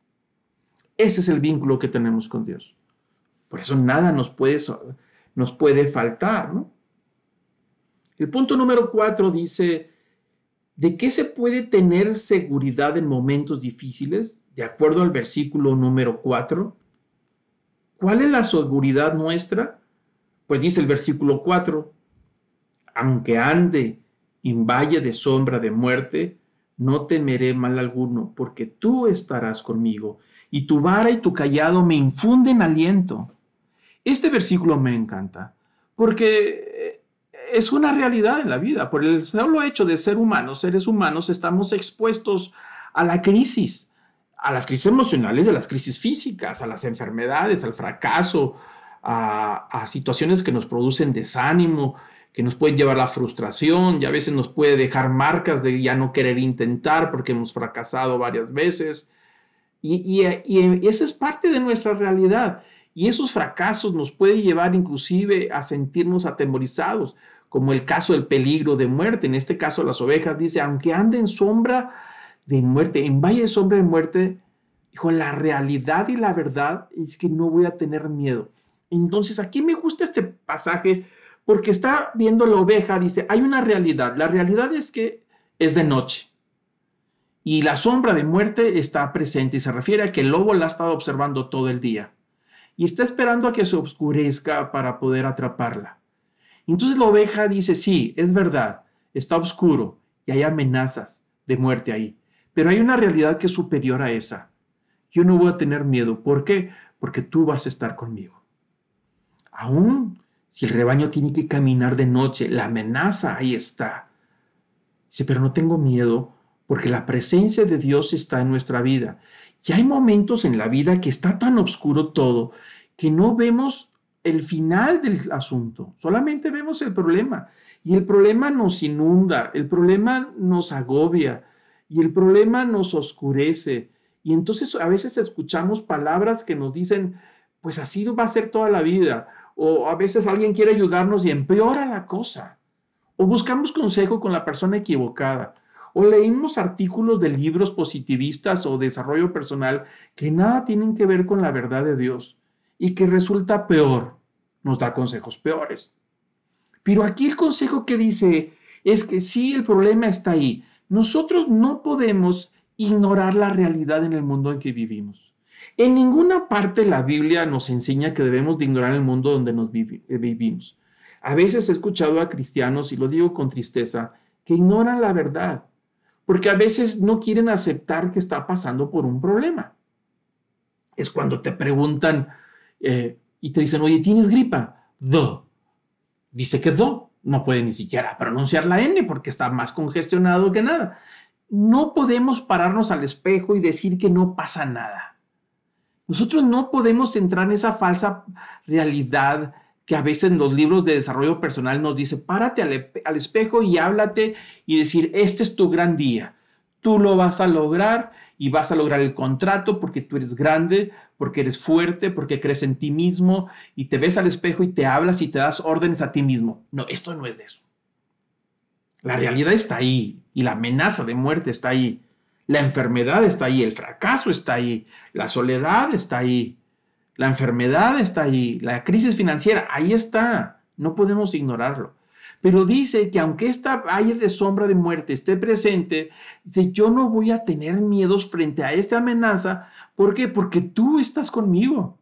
[SPEAKER 1] Ese es el vínculo que tenemos con Dios. Por eso nada nos puede, nos puede faltar, ¿no? El punto número cuatro dice, ¿de qué se puede tener seguridad en momentos difíciles? De acuerdo al versículo número cuatro. ¿Cuál es la seguridad nuestra? Pues dice el versículo 4, aunque ande en valle de sombra de muerte, no temeré mal alguno, porque tú estarás conmigo, y tu vara y tu callado me infunden aliento. Este versículo me encanta, porque es una realidad en la vida. Por el solo hecho de ser humanos, seres humanos, estamos expuestos a la crisis, a las crisis emocionales, a las crisis físicas, a las enfermedades, al fracaso, a, situaciones que nos producen desánimo, que nos pueden llevar a la frustración y a veces nos puede dejar marcas de ya no querer intentar porque hemos fracasado varias veces. Y, y, esa es parte de nuestra realidad. Y esos fracasos nos puede llevar inclusive a sentirnos atemorizados como el caso del peligro de muerte. En este caso, las ovejas dice, aunque ande en sombra de muerte, en valle de sombra de muerte, dijo, la realidad y la verdad es que no voy a tener miedo. Entonces, aquí me gusta este pasaje porque está viendo la oveja, dice, hay una realidad. La realidad es que es de noche. Y la sombra de muerte está presente y se refiere a que el lobo la ha estado observando todo el día. Y está esperando a que se oscurezca para poder atraparla. Entonces la oveja dice, sí, es verdad, está oscuro y hay amenazas de muerte ahí, pero hay una realidad que es superior a esa. Yo no voy a tener miedo. ¿Por qué? Porque tú vas a estar conmigo. Aún si el rebaño tiene que caminar de noche, la amenaza ahí está. Dice, pero no tengo miedo porque la presencia de Dios está en nuestra vida. Y hay momentos en la vida que está tan oscuro todo que no vemos el final del asunto, solamente vemos el problema y el problema nos inunda, el problema nos agobia y el problema nos oscurece. Y entonces a veces escuchamos palabras que nos dicen, pues así va a ser toda la vida. O a veces alguien quiere ayudarnos y empeora la cosa. O buscamos consejo con la persona equivocada. o leímos artículos de libros positivistas o desarrollo personal que nada tienen que ver con la verdad de Dios y que resulta peor, nos da consejos peores. Pero aquí el consejo que dice es que sí, el problema está ahí. Nosotros no podemos ignorar la realidad en el mundo en que vivimos. En ninguna parte la Biblia nos enseña que debemos de ignorar el mundo donde nos eh, vivimos. A veces he escuchado a cristianos, y lo digo con tristeza, que ignoran la verdad, porque a veces no quieren aceptar que está pasando por un problema. Es cuando te preguntan eh, y te dicen, oye, ¿tienes gripa? Do. Dice que do. No puede ni siquiera pronunciar la N porque está más congestionado que nada. No podemos pararnos al espejo y decir que no pasa nada. Nosotros no podemos entrar en esa falsa realidad que a veces en los libros de desarrollo personal nos dice, párate al, espejo y háblate y decir, este es tu gran día, tú lo vas a lograr y vas a lograr el contrato porque tú eres grande, porque eres fuerte, porque crees en ti mismo y te ves al espejo y te hablas y te das órdenes a ti mismo. No, esto no es de eso. La realidad está ahí y la amenaza de muerte está ahí. La enfermedad está ahí, el fracaso está ahí, la soledad está ahí, la enfermedad está ahí, la crisis financiera, ahí está, no podemos ignorarlo. Pero dice que aunque esta valle de sombra de muerte esté presente, dice, yo no voy a tener miedos frente a esta amenaza. ¿Por qué? Porque tú estás conmigo.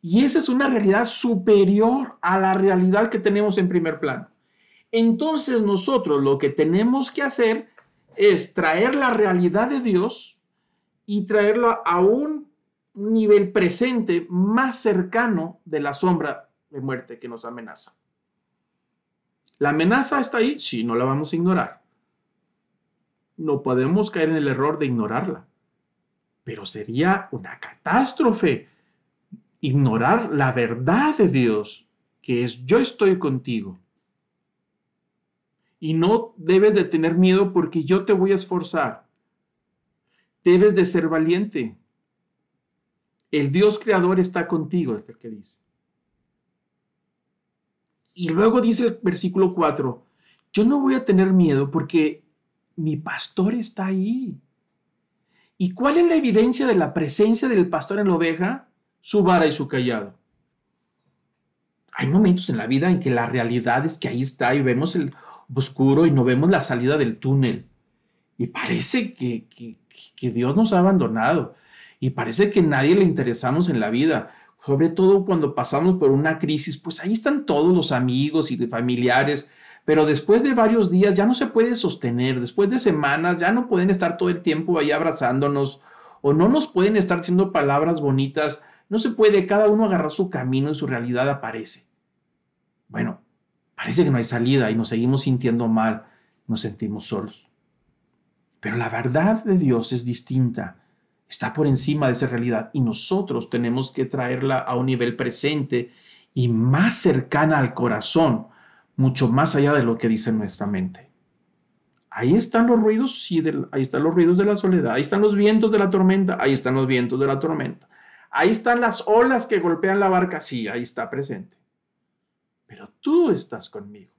[SPEAKER 1] Y esa es una realidad superior a la realidad que tenemos en primer plano. Entonces nosotros lo que tenemos que hacer es traer la realidad de Dios y traerla a un nivel presente más cercano de la sombra de muerte que nos amenaza. ¿La amenaza está ahí? Sí, no la vamos a ignorar. No podemos caer en el error de ignorarla. Pero sería una catástrofe ignorar la verdad de Dios, que es yo estoy contigo. Y no debes de tener miedo porque yo te voy a esforzar. Debes de ser valiente. El Dios creador está contigo, es el que dice. Y luego dice el versículo 4, yo no voy a tener miedo porque mi pastor está ahí. ¿Y cuál es la evidencia de la presencia del pastor en la oveja? Su vara y su callado. Hay momentos en la vida en que la realidad es que ahí está y vemos el oscuro y no vemos la salida del túnel. Y parece que, que, Dios nos ha abandonado. Y parece que nadie le interesamos en la vida, sobre todo cuando pasamos por una crisis, pues ahí están todos los amigos y familiares, pero después de varios días ya no se puede sostener, después de semanas ya no pueden estar todo el tiempo ahí abrazándonos. O no nos pueden estar diciendo palabras bonitas, no se puede, cada uno agarrar su camino y su realidad aparece. Bueno, parece que no hay salida y nos seguimos sintiendo mal, nos sentimos solos. Pero la verdad de Dios es distinta está por encima de esa realidad y nosotros tenemos que traerla a un nivel presente y más cercana al corazón, mucho más allá de lo que dice nuestra mente. Ahí están los ruidos, sí, ahí están los ruidos de la soledad, ahí están los vientos de la tormenta, ahí están los vientos de la tormenta, ahí están las olas que golpean la barca, sí, ahí está presente. Pero tú estás conmigo.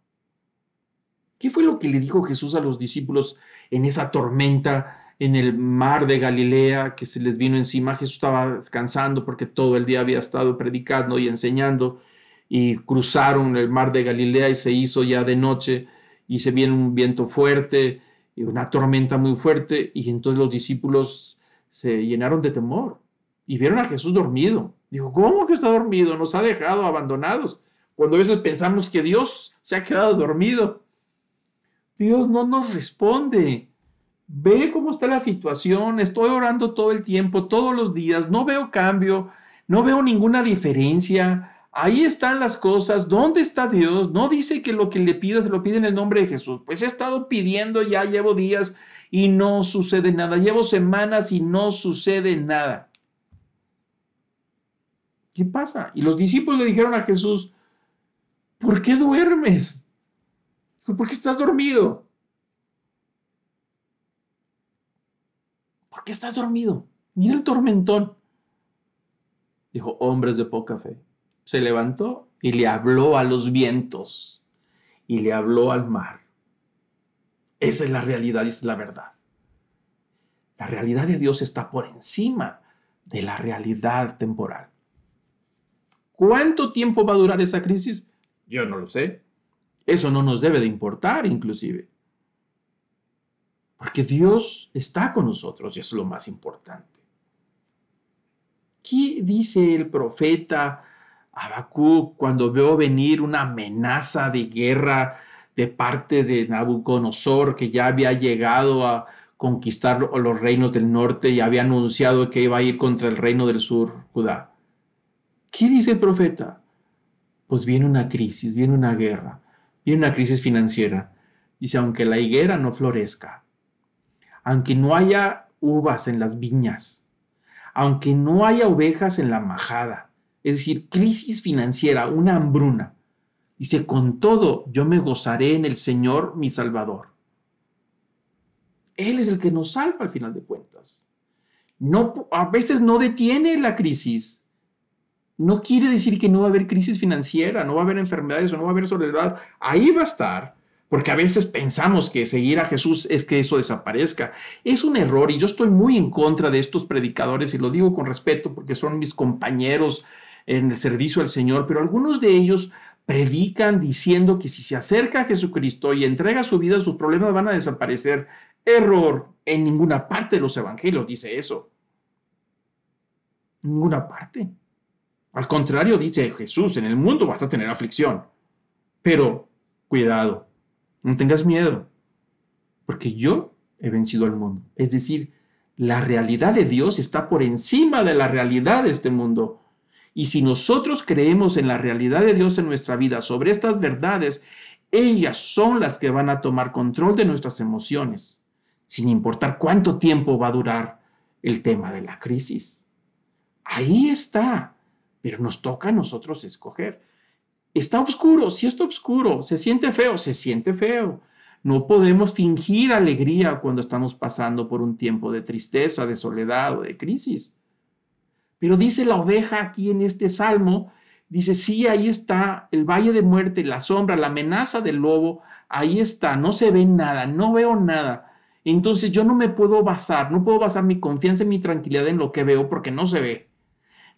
[SPEAKER 1] ¿Qué fue lo que le dijo Jesús a los discípulos en esa tormenta en el mar de Galilea que se les vino encima. Jesús estaba descansando porque todo el día había estado predicando y enseñando y cruzaron el mar de Galilea y se hizo ya de noche y se viene un viento fuerte y una tormenta muy fuerte y entonces los discípulos se llenaron de temor y vieron a Jesús dormido. Dijo, ¿cómo que está dormido? Nos ha dejado abandonados. Cuando a veces pensamos que Dios se ha quedado dormido. Dios no nos responde. Ve cómo está la situación, estoy orando todo el tiempo, todos los días, no veo cambio, no veo ninguna diferencia. Ahí están las cosas. ¿Dónde está Dios? No dice que lo que le pido se lo pide en el nombre de Jesús. Pues he estado pidiendo ya, llevo días y no sucede nada. Llevo semanas y no sucede nada. ¿Qué pasa? Y los discípulos le dijeron a Jesús, ¿por qué duermes? ¿Por qué estás dormido? ¿por qué estás dormido? Mira el tormentón. Dijo, hombres de poca fe. Se levantó y le habló a los vientos y le habló al mar. Esa es la realidad y es la verdad. La realidad de Dios está por encima de la realidad temporal. ¿Cuánto tiempo va a durar esa crisis? Yo no lo sé. Eso no nos debe de importar inclusive. Porque Dios está con nosotros y es lo más importante. ¿Qué dice el profeta Habacuc cuando veo venir una amenaza de guerra de parte de Nabucodonosor que ya había llegado a conquistar los reinos del norte y había anunciado que iba a ir contra el reino del sur, Judá? ¿Qué dice el profeta? Pues viene una crisis, viene una guerra, viene una crisis financiera. Dice, aunque la higuera no florezca, aunque no haya uvas en las viñas, aunque no haya ovejas en la majada, es decir, crisis financiera, una hambruna. Dice, con todo yo me gozaré en el Señor mi Salvador. Él es el que nos salva al final de cuentas. No, a veces no detiene la crisis, no quiere decir que no va a haber crisis financiera, no va a haber enfermedades o no va a haber soledad. Ahí va a estar, porque a veces pensamos que seguir a Jesús es que eso desaparezca. Es un error y yo estoy muy en contra de estos predicadores y lo digo con respeto porque son mis compañeros en el servicio al Señor, pero algunos de ellos predican diciendo que si se acerca a Jesucristo y entrega su vida, sus problemas van a desaparecer. Error. En ninguna parte de los evangelios dice eso. Ninguna parte. Al contrario, dice Jesús, en el mundo vas a tener aflicción. Pero cuidado, no tengas miedo, porque yo he vencido al mundo. Es decir, la realidad de Dios está por encima de la realidad de este mundo. Y si nosotros creemos en la realidad de Dios en nuestra vida, sobre estas verdades, ellas son las que van a tomar control de nuestras emociones, sin importar cuánto tiempo va a durar el tema de la crisis. Ahí está pero nos toca a nosotros escoger. Está oscuro, si está oscuro, se siente feo, se siente feo. No podemos fingir alegría cuando estamos pasando por un tiempo de tristeza, de soledad o de crisis. Pero dice la oveja aquí en este salmo, dice, sí, ahí está el valle de muerte, la sombra, la amenaza del lobo, ahí está, no se ve nada, no veo nada. Entonces yo no me puedo basar, no puedo basar mi confianza y mi tranquilidad en lo que veo porque no se ve.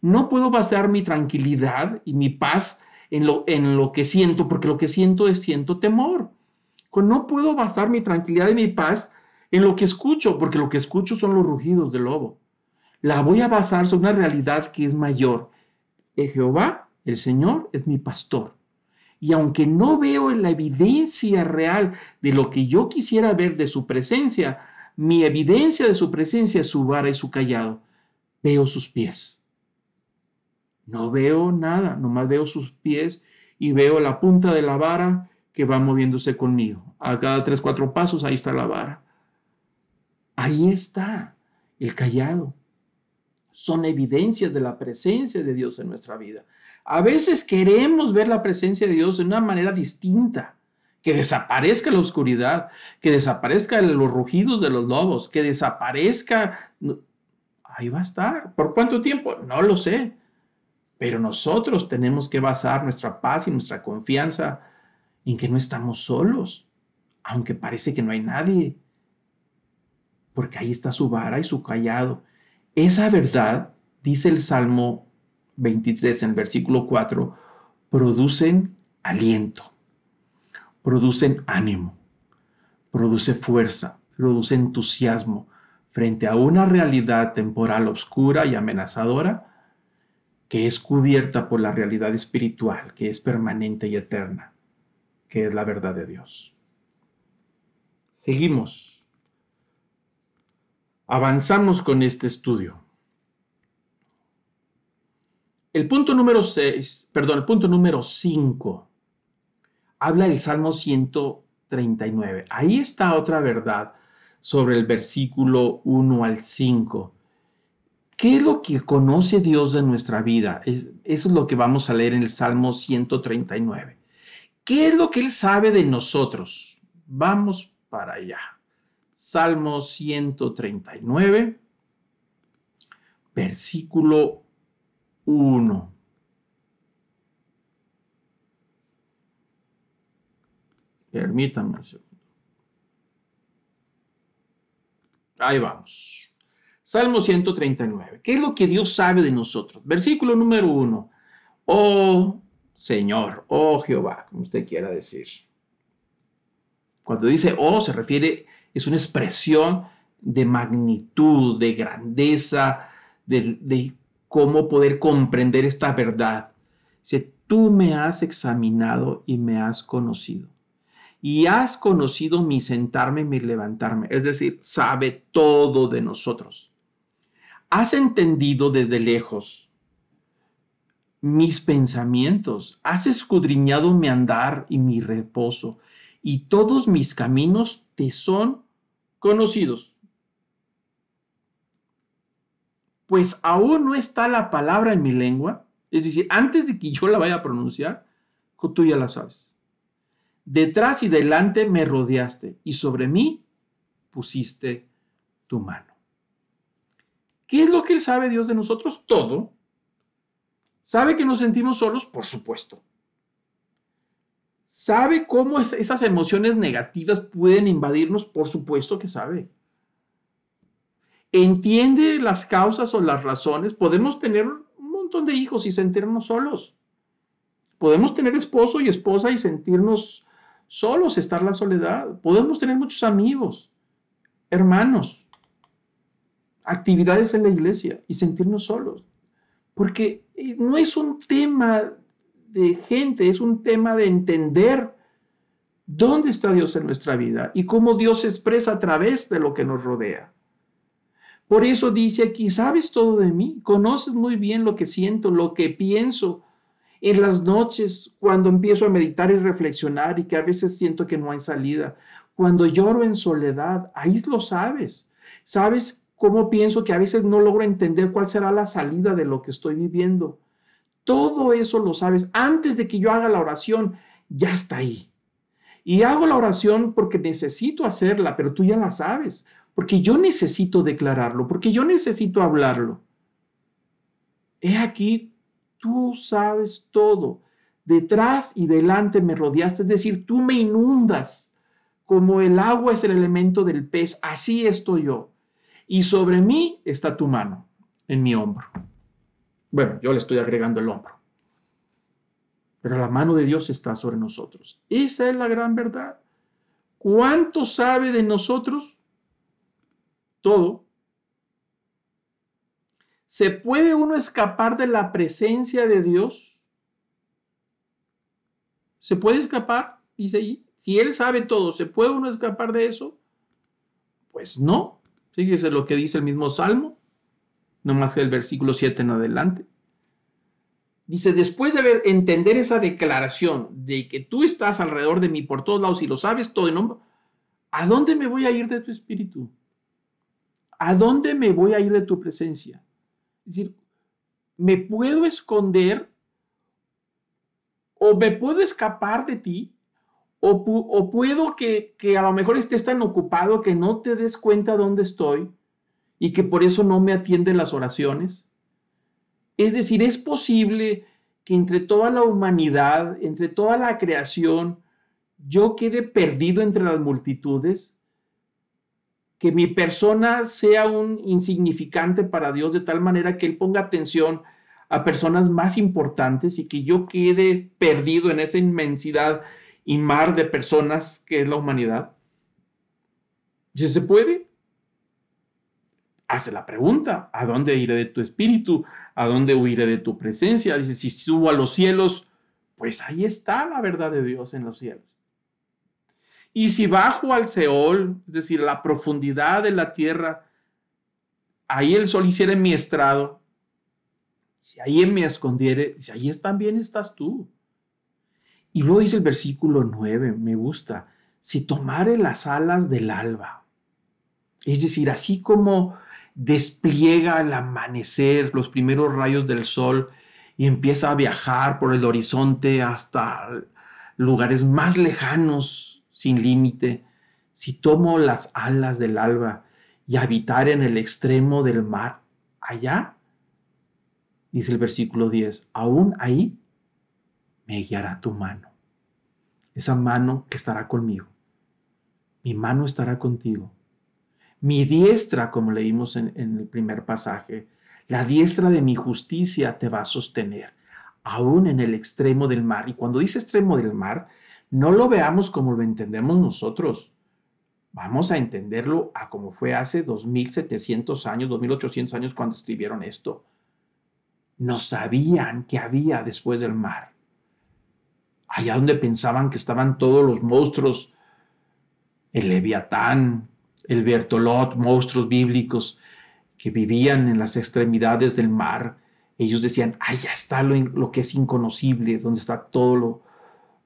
[SPEAKER 1] No puedo basar mi tranquilidad y mi paz en lo, en lo que siento, porque lo que siento es siento temor. No puedo basar mi tranquilidad y mi paz en lo que escucho, porque lo que escucho son los rugidos del lobo. La voy a basar sobre una realidad que es mayor. Eh, Jehová, el Señor, es mi pastor. Y aunque no veo la evidencia real de lo que yo quisiera ver de su presencia, mi evidencia de su presencia es su vara y su callado. Veo sus pies. No veo nada, nomás veo sus pies y veo la punta de la vara que va moviéndose conmigo. A cada tres, cuatro pasos, ahí está la vara. Ahí está el callado. Son evidencias de la presencia de Dios en nuestra vida. A veces queremos ver la presencia de Dios de una manera distinta, que desaparezca la oscuridad, que desaparezca los rugidos de los lobos, que desaparezca... Ahí va a estar. ¿Por cuánto tiempo? No lo sé. Pero nosotros tenemos que basar nuestra paz y nuestra confianza en que no estamos solos, aunque parece que no hay nadie, porque ahí está su vara y su callado. Esa verdad, dice el Salmo 23 en versículo 4, producen aliento, producen ánimo, produce fuerza, produce entusiasmo frente a una realidad temporal oscura y amenazadora que es cubierta por la realidad espiritual, que es permanente y eterna, que es la verdad de Dios. Seguimos. Avanzamos con este estudio. El punto número 6, perdón, el punto número 5 habla del Salmo 139. Ahí está otra verdad sobre el versículo 1 al 5 ¿Qué es lo que conoce Dios de nuestra vida? eso es lo que vamos a leer en el Salmo 139. ¿Qué es lo que Él sabe de nosotros? Vamos para allá. Salmo 139, versículo 1. Permítanme un segundo. Ahí vamos. Salmo 139. ¿Qué es lo que Dios sabe de nosotros? Versículo número uno. Oh Señor, oh Jehová, como usted quiera decir. Cuando dice oh, se refiere, es una expresión de magnitud, de grandeza, de, de cómo poder comprender esta verdad. Dice, tú me has examinado y me has conocido. Y has conocido mi sentarme y mi levantarme. Es decir, sabe todo de nosotros. Has entendido desde lejos mis pensamientos. Has escudriñado mi andar y mi reposo. Y todos mis caminos te son conocidos. Pues aún no está la palabra en mi lengua es decir, antes de que yo la vaya a pronunciar, tú ya la sabes. Detrás y delante me rodeaste y sobre mí pusiste tu mano. ¿Qué es lo que Él sabe Dios de nosotros? Todo. ¿Sabe que nos sentimos solos? Por supuesto. ¿Sabe cómo esas emociones negativas pueden invadirnos? Por supuesto que sabe. ¿Entiende las causas o las razones? Podemos tener de hijos y sentirnos solos. Podemos tener esposo y esposa y sentirnos solos, estar la soledad. Podemos tener muchos amigos, hermanos, actividades en la iglesia y sentirnos solos. Porque eh, no es un tema de gente, es un tema de entender dónde está Dios en nuestra vida y cómo Dios se expresa a través de lo que nos rodea. Por eso dice aquí, sabes todo de mí, conoces muy bien lo que siento, lo que pienso. En las noches, cuando empiezo a meditar y reflexionar y que a veces siento que no hay salida, cuando lloro en soledad, ahí lo sabes. Sabes cómo pienso que a veces no logro entender cuál será la salida de lo que estoy viviendo. Todo eso lo sabes. Antes de que yo haga la oración, ya está ahí. Y hago la oración porque necesito hacerla, pero tú ya la sabes porque yo necesito declararlo, porque yo necesito hablarlo. He aquí, tú sabes todo. Detrás y delante me rodeaste, es decir, tú me inundas. Como el agua es el elemento del pez, así estoy yo. Y sobre mí está tu mano, en mi hombro. Bueno, yo le estoy agregando el hombro. Pero la mano de Dios está sobre nosotros. Esa es la gran verdad. ¿Cuánto sabe de nosotros? todo, ¿se puede uno escapar de la presencia de Dios? ¿Se puede escapar? Dice, si Él sabe todo, ¿se puede uno escapar de eso? Pues no. Fíjese lo que dice el mismo Salmo, no más que el versículo 7 en adelante. Dice, después de entender esa declaración de que tú estás alrededor de mí por todos lados y lo sabes todo, ¿no? ¿a dónde me voy a ir de tu espíritu? ¿a dónde me voy a ir de tu presencia? Es decir, ¿me puedo esconder o me puedo escapar de ti? O, puedo que, que, a lo mejor estés tan ocupado que no te des cuenta dónde estoy y que por eso no me atienden las oraciones. Es decir, es posible que entre toda la humanidad, entre toda la creación, yo quede perdido entre las multitudes que mi persona sea un insignificante para Dios de tal manera que Él ponga atención a personas más importantes y que yo quede perdido en esa inmensidad y mar de personas que es la humanidad? Si se puede, hace la pregunta, ¿a dónde iré de tu espíritu? ¿A dónde huiré de tu presencia? Dice, si subo a los cielos, pues ahí está la verdad de Dios en los cielos. Y si bajo al Seol, es decir, la profundidad de la tierra, ahí el sol hiciera mi estrado, si ahí me escondiere, si ahí también estás tú. Y luego dice el versículo 9, me gusta, si tomare las alas del alba, es decir, así como despliega el amanecer, los primeros rayos del sol, y empieza a viajar por el horizonte hasta lugares más lejanos sin límite, si tomo las alas del alba y habitar en el extremo del mar, allá, dice el versículo 10, aún ahí me guiará tu mano. Esa mano estará conmigo. Mi mano estará contigo. Mi diestra, como leímos en, en el primer pasaje, la diestra de mi justicia te va a sostener, aún en el extremo del mar. Y cuando dice extremo del mar, no lo veamos como lo entendemos nosotros. Vamos a entenderlo a como fue hace 2700 años, 2800 años cuando escribieron esto. No sabían que había después del mar. Allá donde pensaban que estaban todos los monstruos, el leviatán, el bertolot, monstruos bíblicos que vivían en las extremidades del mar, ellos decían, allá está lo, lo que es inconocible, donde está todo lo,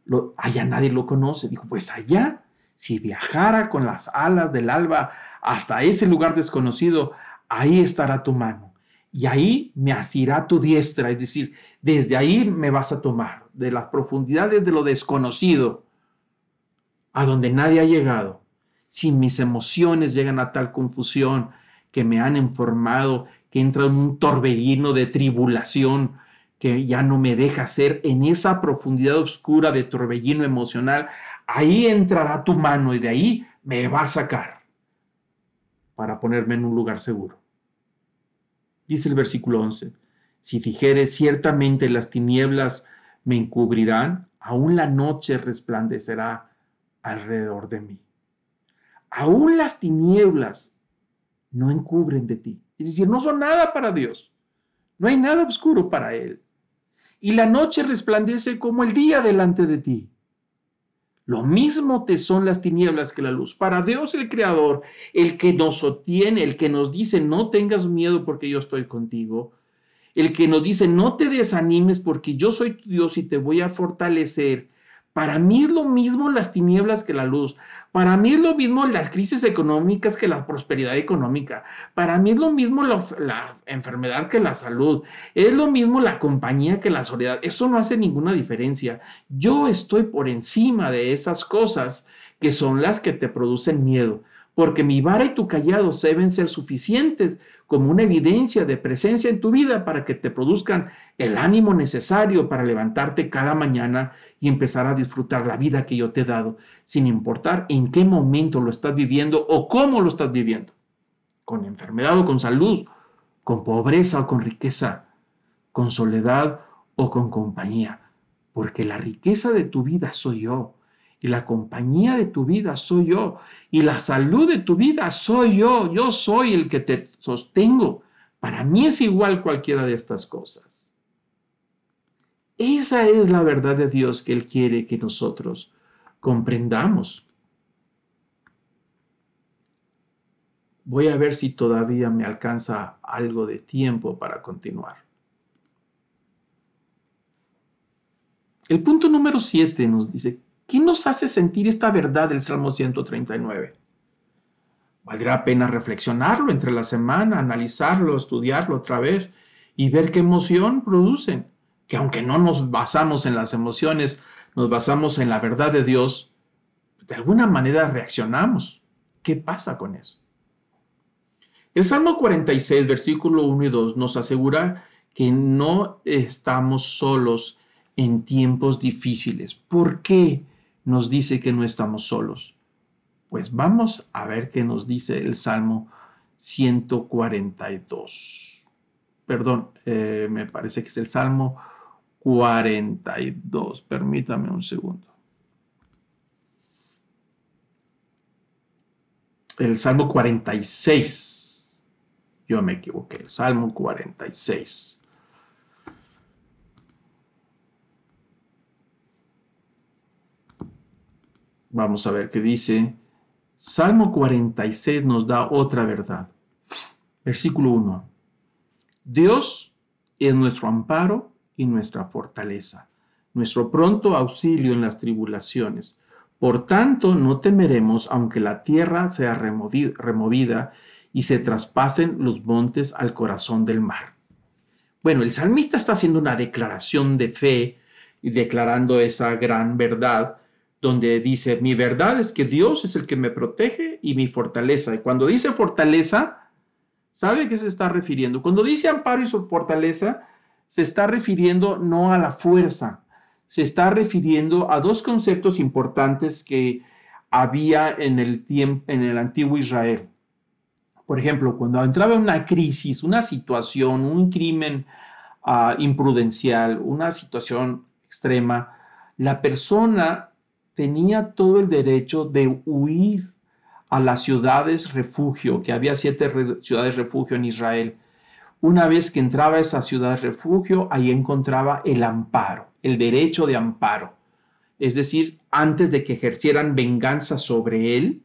[SPEAKER 1] lo, allá nadie lo conoce. Dijo, pues allá si viajara con las alas del alba hasta ese lugar desconocido, ahí estará tu mano. Y ahí me asirá tu diestra, es decir, desde ahí me vas a tomar, de las profundidades de lo desconocido, a donde nadie ha llegado. Si mis emociones llegan a tal confusión que me han informado, que entra en un torbellino de tribulación, que ya no me deja ser en esa profundidad oscura de torbellino emocional, ahí entrará tu mano y de ahí me va a sacar para ponerme en un lugar seguro. Dice el versículo 11, si dijere ciertamente las tinieblas me encubrirán, aún la noche resplandecerá alrededor de mí. Aún las tinieblas no encubren de ti. Es decir, no son nada para Dios. No hay nada oscuro para Él. Y la noche resplandece como el día delante de ti. Lo mismo te son las tinieblas que la luz. Para Dios el Creador, el que nos sostiene, el que nos dice, no tengas miedo porque yo estoy contigo, el que nos dice, no te desanimes porque yo soy tu Dios y te voy a fortalecer. Para mí es lo mismo las tinieblas que la luz. Para mí es lo mismo las crisis económicas que la prosperidad económica. Para mí es lo mismo la, enfermedad que la salud. Es lo mismo la compañía que la soledad. Eso no hace ninguna diferencia. Yo estoy por encima de esas cosas que son las que te producen miedo. Porque mi vara y tu callado deben ser suficientes como una evidencia de presencia en tu vida para que te produzcan el ánimo necesario para levantarte cada mañana y empezar a disfrutar la vida que yo te he dado, sin importar en qué momento lo estás viviendo o cómo lo estás viviendo, con enfermedad o con salud, con pobreza o con riqueza, con soledad o con compañía, porque la riqueza de tu vida soy yo y la compañía de tu vida soy yo. Y la salud de tu vida soy yo. Yo soy el que te sostengo. Para mí es igual cualquiera de estas cosas. Esa es la verdad de Dios que Él quiere que nosotros comprendamos. Voy a ver si todavía me alcanza algo de tiempo para continuar. El punto número 7 nos dice, ¿Qué nos hace sentir esta verdad del Salmo 139? Valdrá la pena reflexionarlo entre la semana, analizarlo, estudiarlo otra vez y ver qué emoción producen. Que aunque no nos basamos en las emociones, nos basamos en la verdad de Dios, de alguna manera reaccionamos. ¿Qué pasa con eso? El Salmo 46, versículo 1 y 2 nos asegura que no estamos solos en tiempos difíciles. ¿Por qué? Nos dice que no estamos solos. Pues vamos a ver qué nos dice el Salmo 142. Perdón, eh, me parece que es el Salmo 42. Permítame un segundo. El Salmo 46. Yo me equivoqué. Salmo 46. Vamos a ver qué dice. Salmo 46 nos da otra verdad. Versículo 1. Dios es nuestro amparo y nuestra fortaleza, nuestro pronto auxilio en las tribulaciones. Por tanto, no temeremos aunque la tierra sea removida y se traspasen los montes al corazón del mar. Bueno, el salmista está haciendo una declaración de fe y declarando esa gran verdad donde dice, mi verdad es que Dios es el que me protege y mi fortaleza. Y cuando dice fortaleza, ¿sabe a qué se está refiriendo? Cuando dice amparo y su fortaleza, se está refiriendo no a la fuerza, se está refiriendo a dos conceptos importantes que había en el tiempo en el antiguo Israel. Por ejemplo, cuando entraba en una crisis, una situación, un crimen uh, imprudencial, una situación extrema, la persona tenía todo el derecho de huir a las ciudades refugio, que había siete ciudades refugio en Israel. Una vez que entraba a esa ciudad refugio, ahí encontraba el amparo, el derecho de amparo. Es decir, antes de que ejercieran venganza sobre él,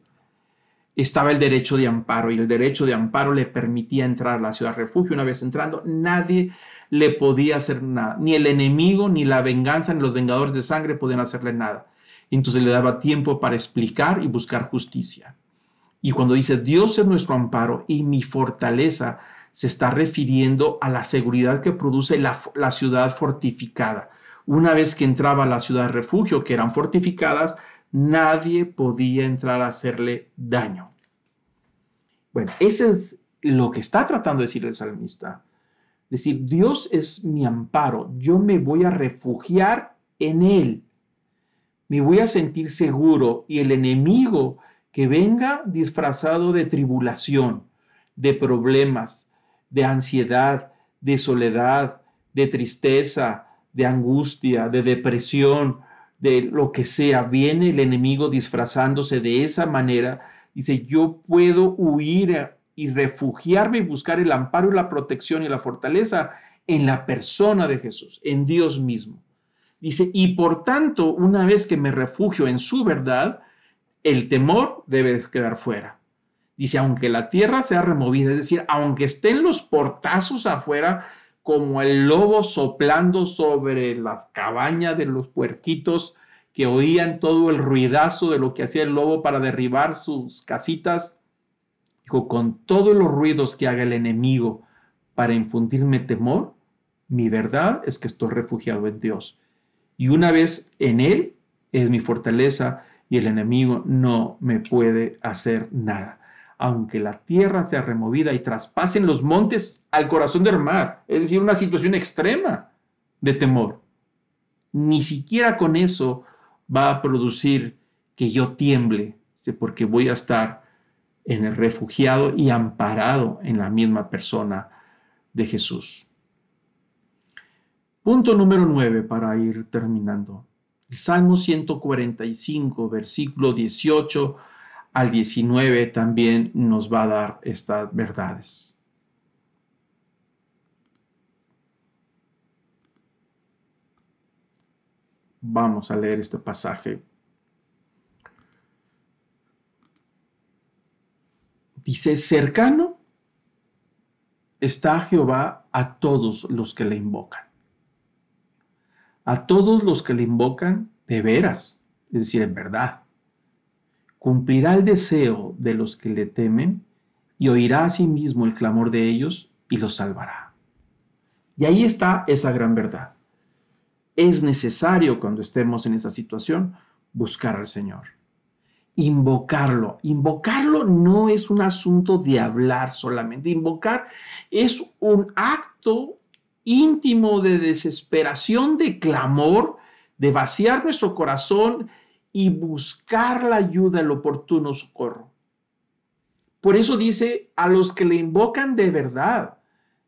[SPEAKER 1] estaba el derecho de amparo y el derecho de amparo le permitía entrar a la ciudad refugio. Una vez entrando, nadie le podía hacer nada. Ni el enemigo, ni la venganza, ni los vengadores de sangre podían hacerle nada. Entonces le daba tiempo para explicar y buscar justicia. Y cuando dice Dios es nuestro amparo y mi fortaleza, se está refiriendo a la seguridad que produce la, ciudad fortificada. Una vez que entraba a la ciudad refugio, que eran fortificadas, nadie podía entrar a hacerle daño. Bueno, ese es lo que está tratando de decir el salmista. Decir, Dios es mi amparo, yo me voy a refugiar en Él, me voy a sentir seguro y el enemigo que venga disfrazado de tribulación, de problemas, de ansiedad, de soledad, de tristeza, de angustia, de depresión, de lo que sea, viene el enemigo disfrazándose de esa manera, dice, yo puedo huir y refugiarme y buscar el amparo y la protección y la fortaleza en la persona de Jesús, en Dios mismo. Dice, y por tanto, una vez que me refugio en su verdad, el temor debe quedar fuera. Dice, aunque la tierra sea removida, es decir, aunque estén los portazos afuera, como el lobo soplando sobre la cabaña de los puerquitos que oían todo el ruidazo de lo que hacía el lobo para derribar sus casitas. Dijo, con todos los ruidos que haga el enemigo para infundirme temor, mi verdad es que estoy refugiado en Dios. Y una vez en Él es mi fortaleza y el enemigo no me puede hacer nada aunque la tierra sea removida y traspasen los montes al corazón del mar, es decir, una situación extrema de temor. Ni siquiera con eso va a producir que yo tiemble, porque voy a estar en el refugiado y amparado en la misma persona de Jesús. Punto número 9 para ir terminando. El Salmo 145, versículo 18 al 19 también nos va a dar estas verdades. Vamos a leer este pasaje. Dice, cercano está Jehová a todos los que le invocan. A todos los que le invocan de veras, es decir, en verdad cumplirá el deseo de los que le temen y oirá a sí mismo el clamor de ellos y los salvará. Y ahí está esa gran verdad. Es necesario cuando estemos en esa situación buscar al Señor. Invocarlo. Invocarlo no es un asunto de hablar solamente. Invocar es un acto íntimo de desesperación, de clamor, de vaciar nuestro corazón y buscar la ayuda, el oportuno socorro. Por eso dice a los que le invocan de verdad,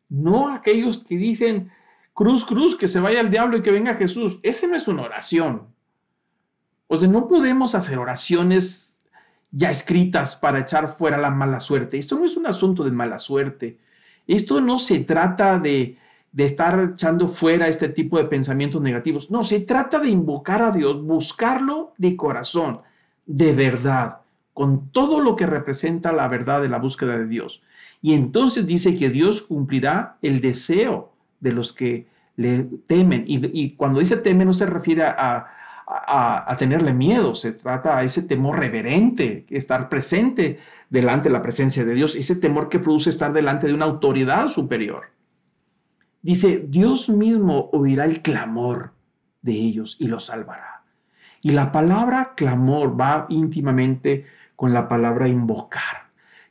[SPEAKER 1] no a aquellos que dicen, cruz, cruz, que se vaya el diablo y que venga Jesús. Esa no es una oración. O sea, no podemos hacer oraciones ya escritas para echar fuera la mala suerte. Esto no es un asunto de mala suerte. Esto no se trata de, de estar echando fuera este tipo de pensamientos negativos. No, se trata de invocar a Dios, buscarlo de corazón, de verdad, con todo lo que representa la verdad de la búsqueda de Dios. Y entonces dice que Dios cumplirá el deseo de los que le temen. Y, cuando dice temen no se refiere a, a, tenerle miedo, se trata a ese temor reverente, estar presente delante de la presencia de Dios, ese temor que produce estar delante de una autoridad superior. Dice, Dios mismo oirá el clamor de ellos y los salvará. Y la palabra clamor va íntimamente con la palabra invocar,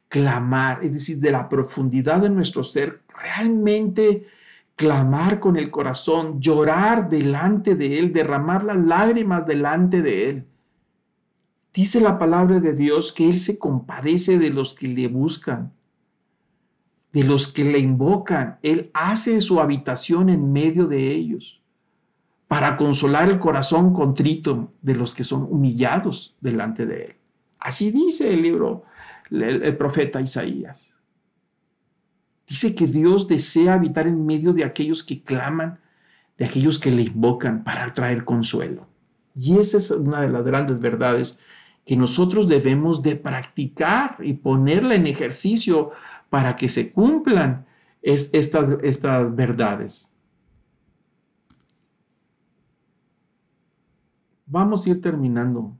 [SPEAKER 1] clamar, es decir, de la profundidad de nuestro ser, realmente clamar con el corazón, llorar delante de Él, derramar las lágrimas delante de Él. Dice la palabra de Dios que Él se compadece de los que le buscan, de los que le invocan. Él hace su habitación en medio de ellos para consolar el corazón contrito de los que son humillados delante de Él. Así dice el libro, el, profeta Isaías. Dice que Dios desea habitar en medio de aquellos que claman, de aquellos que le invocan para traer consuelo. Y esa es una de las grandes verdades que nosotros debemos de practicar y ponerla en ejercicio para que se cumplan estas, estas verdades. Vamos a ir terminando.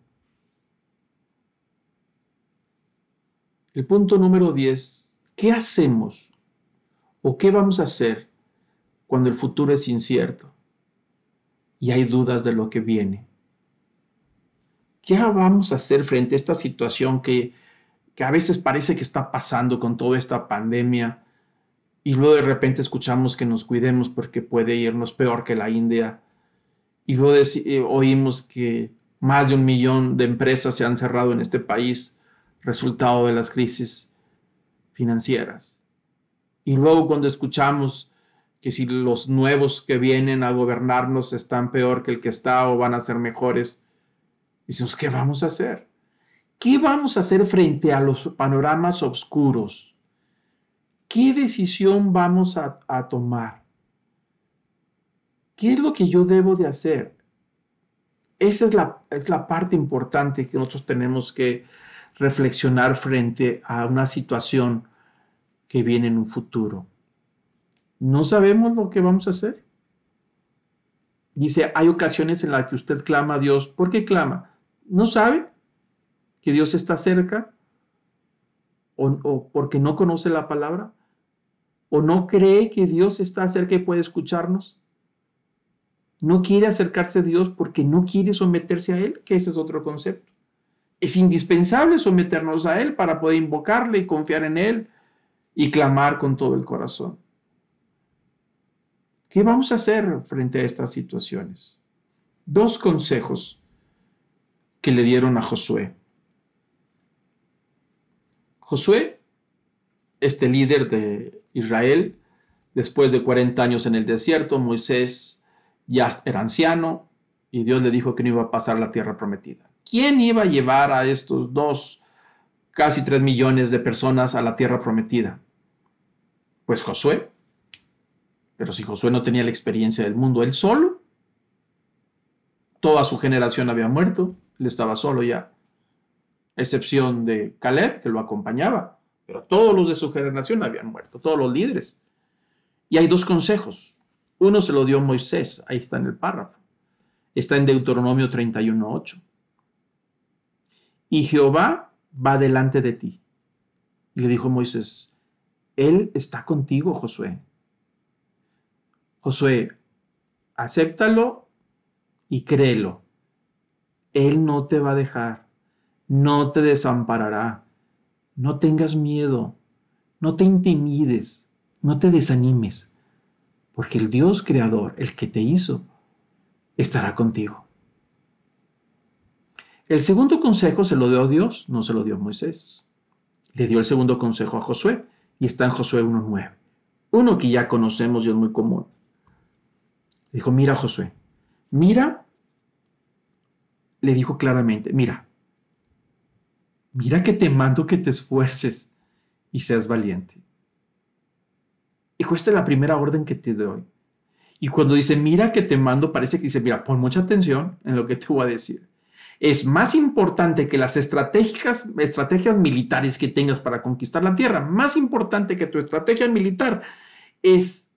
[SPEAKER 1] El punto número 10. ¿Qué hacemos o qué vamos a hacer cuando el futuro es incierto y hay dudas de lo que viene? ¿Qué vamos a hacer frente a esta situación que que a veces parece que está pasando con toda esta pandemia y luego de repente escuchamos que nos cuidemos porque puede irnos peor que la India y luego eh, oímos que más de un millón de empresas se han cerrado en este país resultado de las crisis financieras. Y luego cuando escuchamos que si los nuevos que vienen a gobernarnos están peor que el que está o van a ser mejores, decimos, ¿qué vamos a hacer? ¿Qué vamos a hacer frente a los panoramas oscuros? ¿Qué decisión vamos a, tomar? ¿Qué es lo que yo debo de hacer? Esa es la, es la parte importante que nosotros tenemos que reflexionar frente a una situación que viene en un futuro. No sabemos lo que vamos a hacer. Dice, hay ocasiones en las que usted clama a Dios. ¿Por qué clama? ¿No sabe? Que Dios está cerca, o, porque no conoce la palabra, o no cree que Dios está cerca y puede escucharnos. No quiere acercarse a Dios porque no quiere someterse a Él, que ese es otro concepto. Es indispensable someternos a Él para poder invocarle y confiar en Él y clamar con todo el corazón. ¿Qué vamos a hacer frente a estas situaciones? Dos consejos que le dieron a Josué. Josué, este líder de Israel, después de 40 años en el desierto, Moisés ya era anciano y Dios le dijo que no iba a pasar la tierra prometida. ¿Quién iba a llevar a estos dos, casi tres millones de personas a la tierra prometida? Pues Josué. Pero si Josué no tenía la experiencia del mundo él solo, toda su generación había muerto, él estaba solo ya excepción de Caleb, que lo acompañaba, pero todos los de su generación habían muerto, todos los líderes. Y hay dos consejos. Uno se lo dio Moisés, ahí está en el párrafo. Está en Deuteronomio 31.8. Y Jehová va delante de ti. Y le dijo Moisés, Él está contigo, Josué. Josué, acéptalo y créelo. Él no te va a dejar no te desamparará. No tengas miedo, no te intimides, no te desanimes, porque el Dios creador, el que te hizo, estará contigo. El segundo consejo se lo dio a Dios, no se lo dio a Moisés. Le dio el segundo consejo a Josué y está en Josué 1.9. Uno que ya conocemos y es muy común. Dijo, mira Josué, mira, le dijo claramente, mira, mira que te mando que te esfuerces y seas valiente. Hijo, esta es la primera orden que te doy. Y cuando dice, mira que te mando, parece que dice, mira, pon mucha atención en lo que te voy a decir. Es más importante que las estrategias, estrategias militares que tengas para conquistar la tierra, más importante que tu estrategia militar es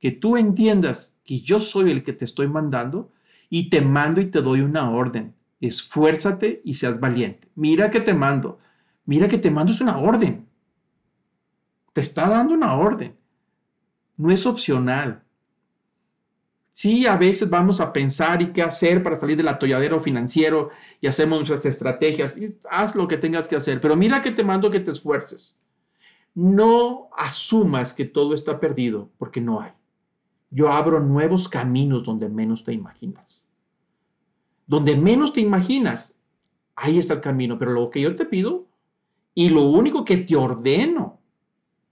[SPEAKER 1] que tú entiendas que yo soy el que te estoy mandando y te mando y te doy una orden esfuérzate y seas valiente. Mira que te mando. Mira que te mando es una orden. Te está dando una orden. No es opcional. Sí, a veces vamos a pensar y qué hacer para salir del atolladero financiero y hacemos nuestras estrategias. Y haz lo que tengas que hacer, pero mira que te mando que te esfuerces. No asumas que todo está perdido, porque no hay. Yo abro nuevos caminos donde menos te imaginas donde menos te imaginas, ahí está el camino. Pero lo que yo te pido y lo único que te ordeno,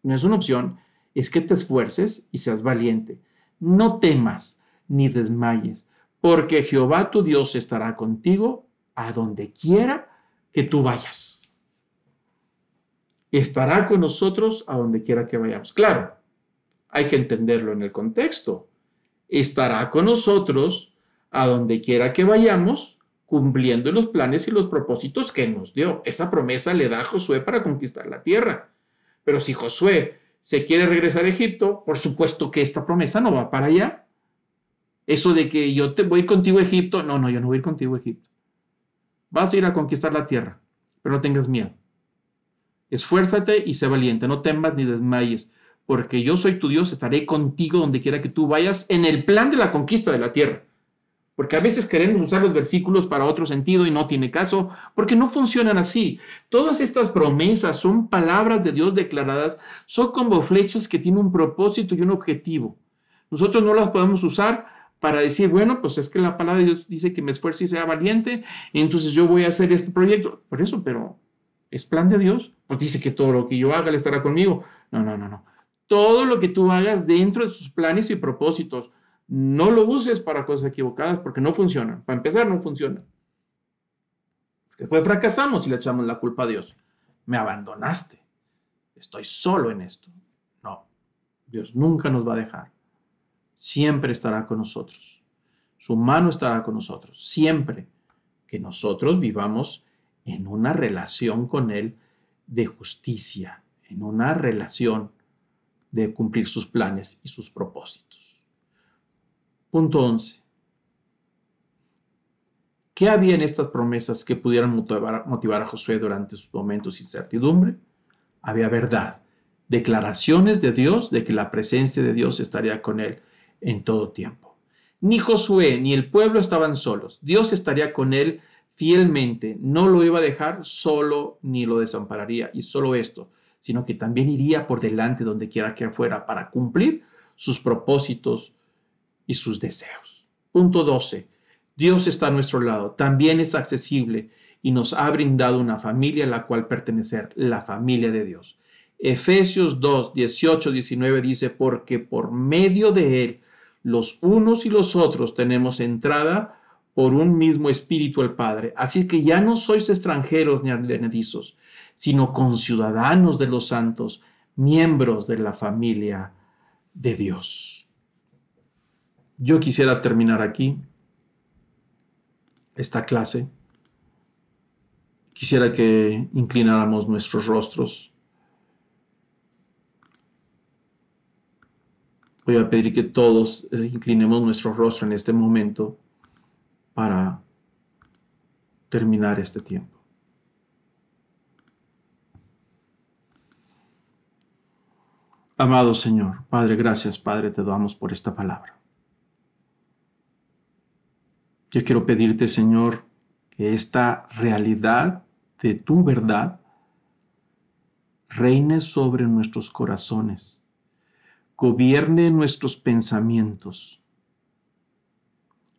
[SPEAKER 1] no es una opción, es que te esfuerces y seas valiente. No temas ni desmayes, porque Jehová tu Dios estará contigo a donde quiera que tú vayas. Estará con nosotros a donde quiera que vayamos. Claro, hay que entenderlo en el contexto. Estará con nosotros a donde quiera que vayamos, cumpliendo los planes y los propósitos que nos dio. Esa promesa le da a Josué para conquistar la tierra. Pero si Josué se quiere regresar a Egipto, por supuesto que esta promesa no va para allá. Eso de que yo te voy contigo a Egipto, no, no, yo no voy contigo a Egipto. Vas a ir a conquistar la tierra, pero no tengas miedo. Esfuérzate y sé valiente, no temas ni desmayes, porque yo soy tu Dios, estaré contigo donde quiera que tú vayas en el plan de la conquista de la tierra. Porque a veces queremos usar los versículos para otro sentido y no tiene caso, porque no funcionan así. Todas estas promesas son palabras de Dios declaradas, son como flechas que tienen un propósito y un objetivo. Nosotros no las podemos usar para decir, bueno, pues es que la palabra de Dios dice que me esfuerce y sea valiente, entonces yo voy a hacer este proyecto. Por eso, pero ¿es plan de Dios? Pues dice que todo lo que yo haga le estará conmigo. No, no, no, no. Todo lo que tú hagas dentro de sus planes y propósitos, no lo uses para cosas equivocadas porque no funcionan. Para empezar, no funciona. Después fracasamos y le echamos la culpa a Dios. Me abandonaste. Estoy solo en esto. No, Dios nunca nos va a dejar. Siempre estará con nosotros. Su mano estará con nosotros. Siempre que nosotros vivamos en una relación con Él de justicia, en una relación de cumplir sus planes y sus propósitos. Punto 11. ¿Qué había en estas promesas que pudieran motivar, a Josué durante sus momentos de incertidumbre? Había verdad, declaraciones de Dios de que la presencia de Dios estaría con él en todo tiempo. Ni Josué ni el pueblo estaban solos. Dios estaría con él fielmente. No lo iba a dejar solo ni lo desampararía. Y solo esto, sino que también iría por delante donde quiera que fuera para cumplir sus propósitos y sus deseos. Punto 12. Dios está a nuestro lado, también es accesible y nos ha brindado una familia a la cual pertenecer, la familia de Dios. Efesios 2, 18, 19 dice, porque por medio de Él, los unos y los otros tenemos entrada por un mismo espíritu al Padre. Así que ya no sois extranjeros ni advenedizos, sino conciudadanos de los santos, miembros de la familia de Dios. Yo quisiera terminar aquí esta clase. Quisiera que inclináramos nuestros rostros. Voy a pedir que todos eh, inclinemos nuestro rostro en este momento para terminar este tiempo. Amado Señor, Padre, gracias Padre, te damos por esta palabra. Yo quiero pedirte, Señor, que esta realidad de tu verdad reine sobre nuestros corazones, gobierne nuestros pensamientos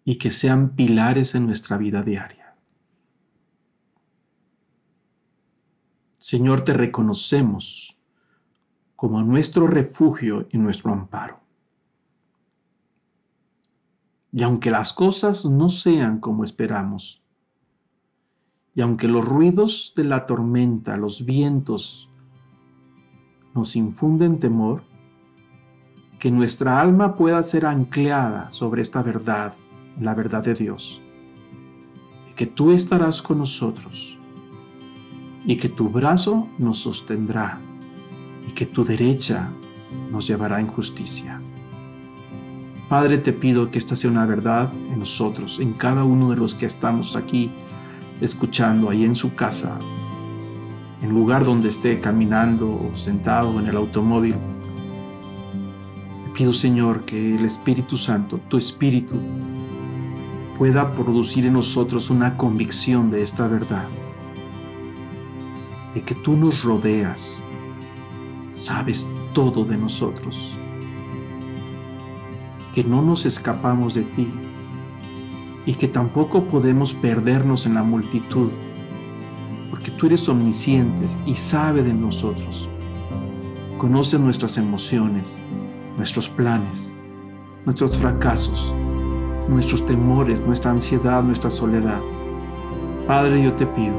[SPEAKER 1] y que sean pilares en nuestra vida diaria. Señor, te reconocemos como nuestro refugio y nuestro amparo. Y aunque las cosas no sean como esperamos, y aunque los ruidos de la tormenta, los vientos, nos infunden temor, que nuestra alma pueda ser anclada sobre esta verdad, la verdad de Dios, y que tú estarás con nosotros, y que tu brazo nos sostendrá, y que tu derecha nos llevará en justicia. Padre, te pido que esta sea una verdad en nosotros, en cada uno de los que estamos aquí escuchando, ahí en su casa, en lugar donde esté caminando o sentado en el automóvil. Te pido, Señor, que el Espíritu Santo, tu Espíritu, pueda producir en nosotros una convicción de esta verdad, de que tú nos rodeas, sabes todo de nosotros que no nos escapamos de ti y que tampoco podemos perdernos en la multitud, porque tú eres omnisciente y sabe de nosotros. Conoces nuestras emociones, nuestros planes, nuestros fracasos, nuestros temores, nuestra ansiedad, nuestra soledad. Padre, yo te pido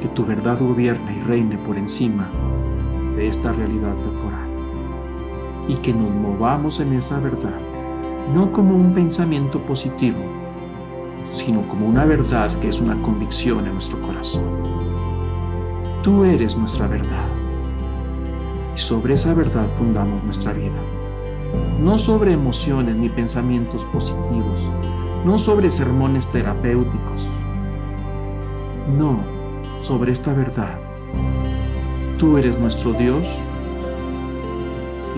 [SPEAKER 1] que tu verdad gobierne y reine por encima de esta realidad y que nos movamos en esa verdad, no como un pensamiento positivo, sino como una verdad que es una convicción en nuestro corazón. Tú eres nuestra verdad y sobre esa verdad fundamos nuestra vida no sobre emociones ni pensamientos positivos, no sobre sermones terapéuticos, no sobre esta verdad. Tú eres nuestro Dios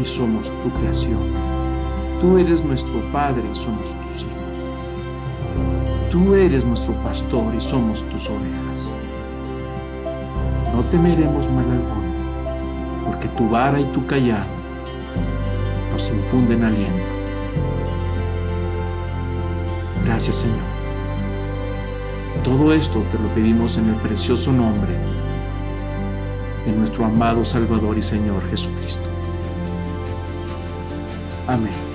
[SPEAKER 1] somos tu creación. Tú eres nuestro Padre y somos tus hijos. Tú eres nuestro pastor y somos tus ovejas. No temeremos mal alguno, porque tu vara y tu callado nos infunden aliento. Gracias Señor. Todo esto te lo pedimos en el precioso nombre de nuestro amado Salvador y Señor Jesucristo. Amén.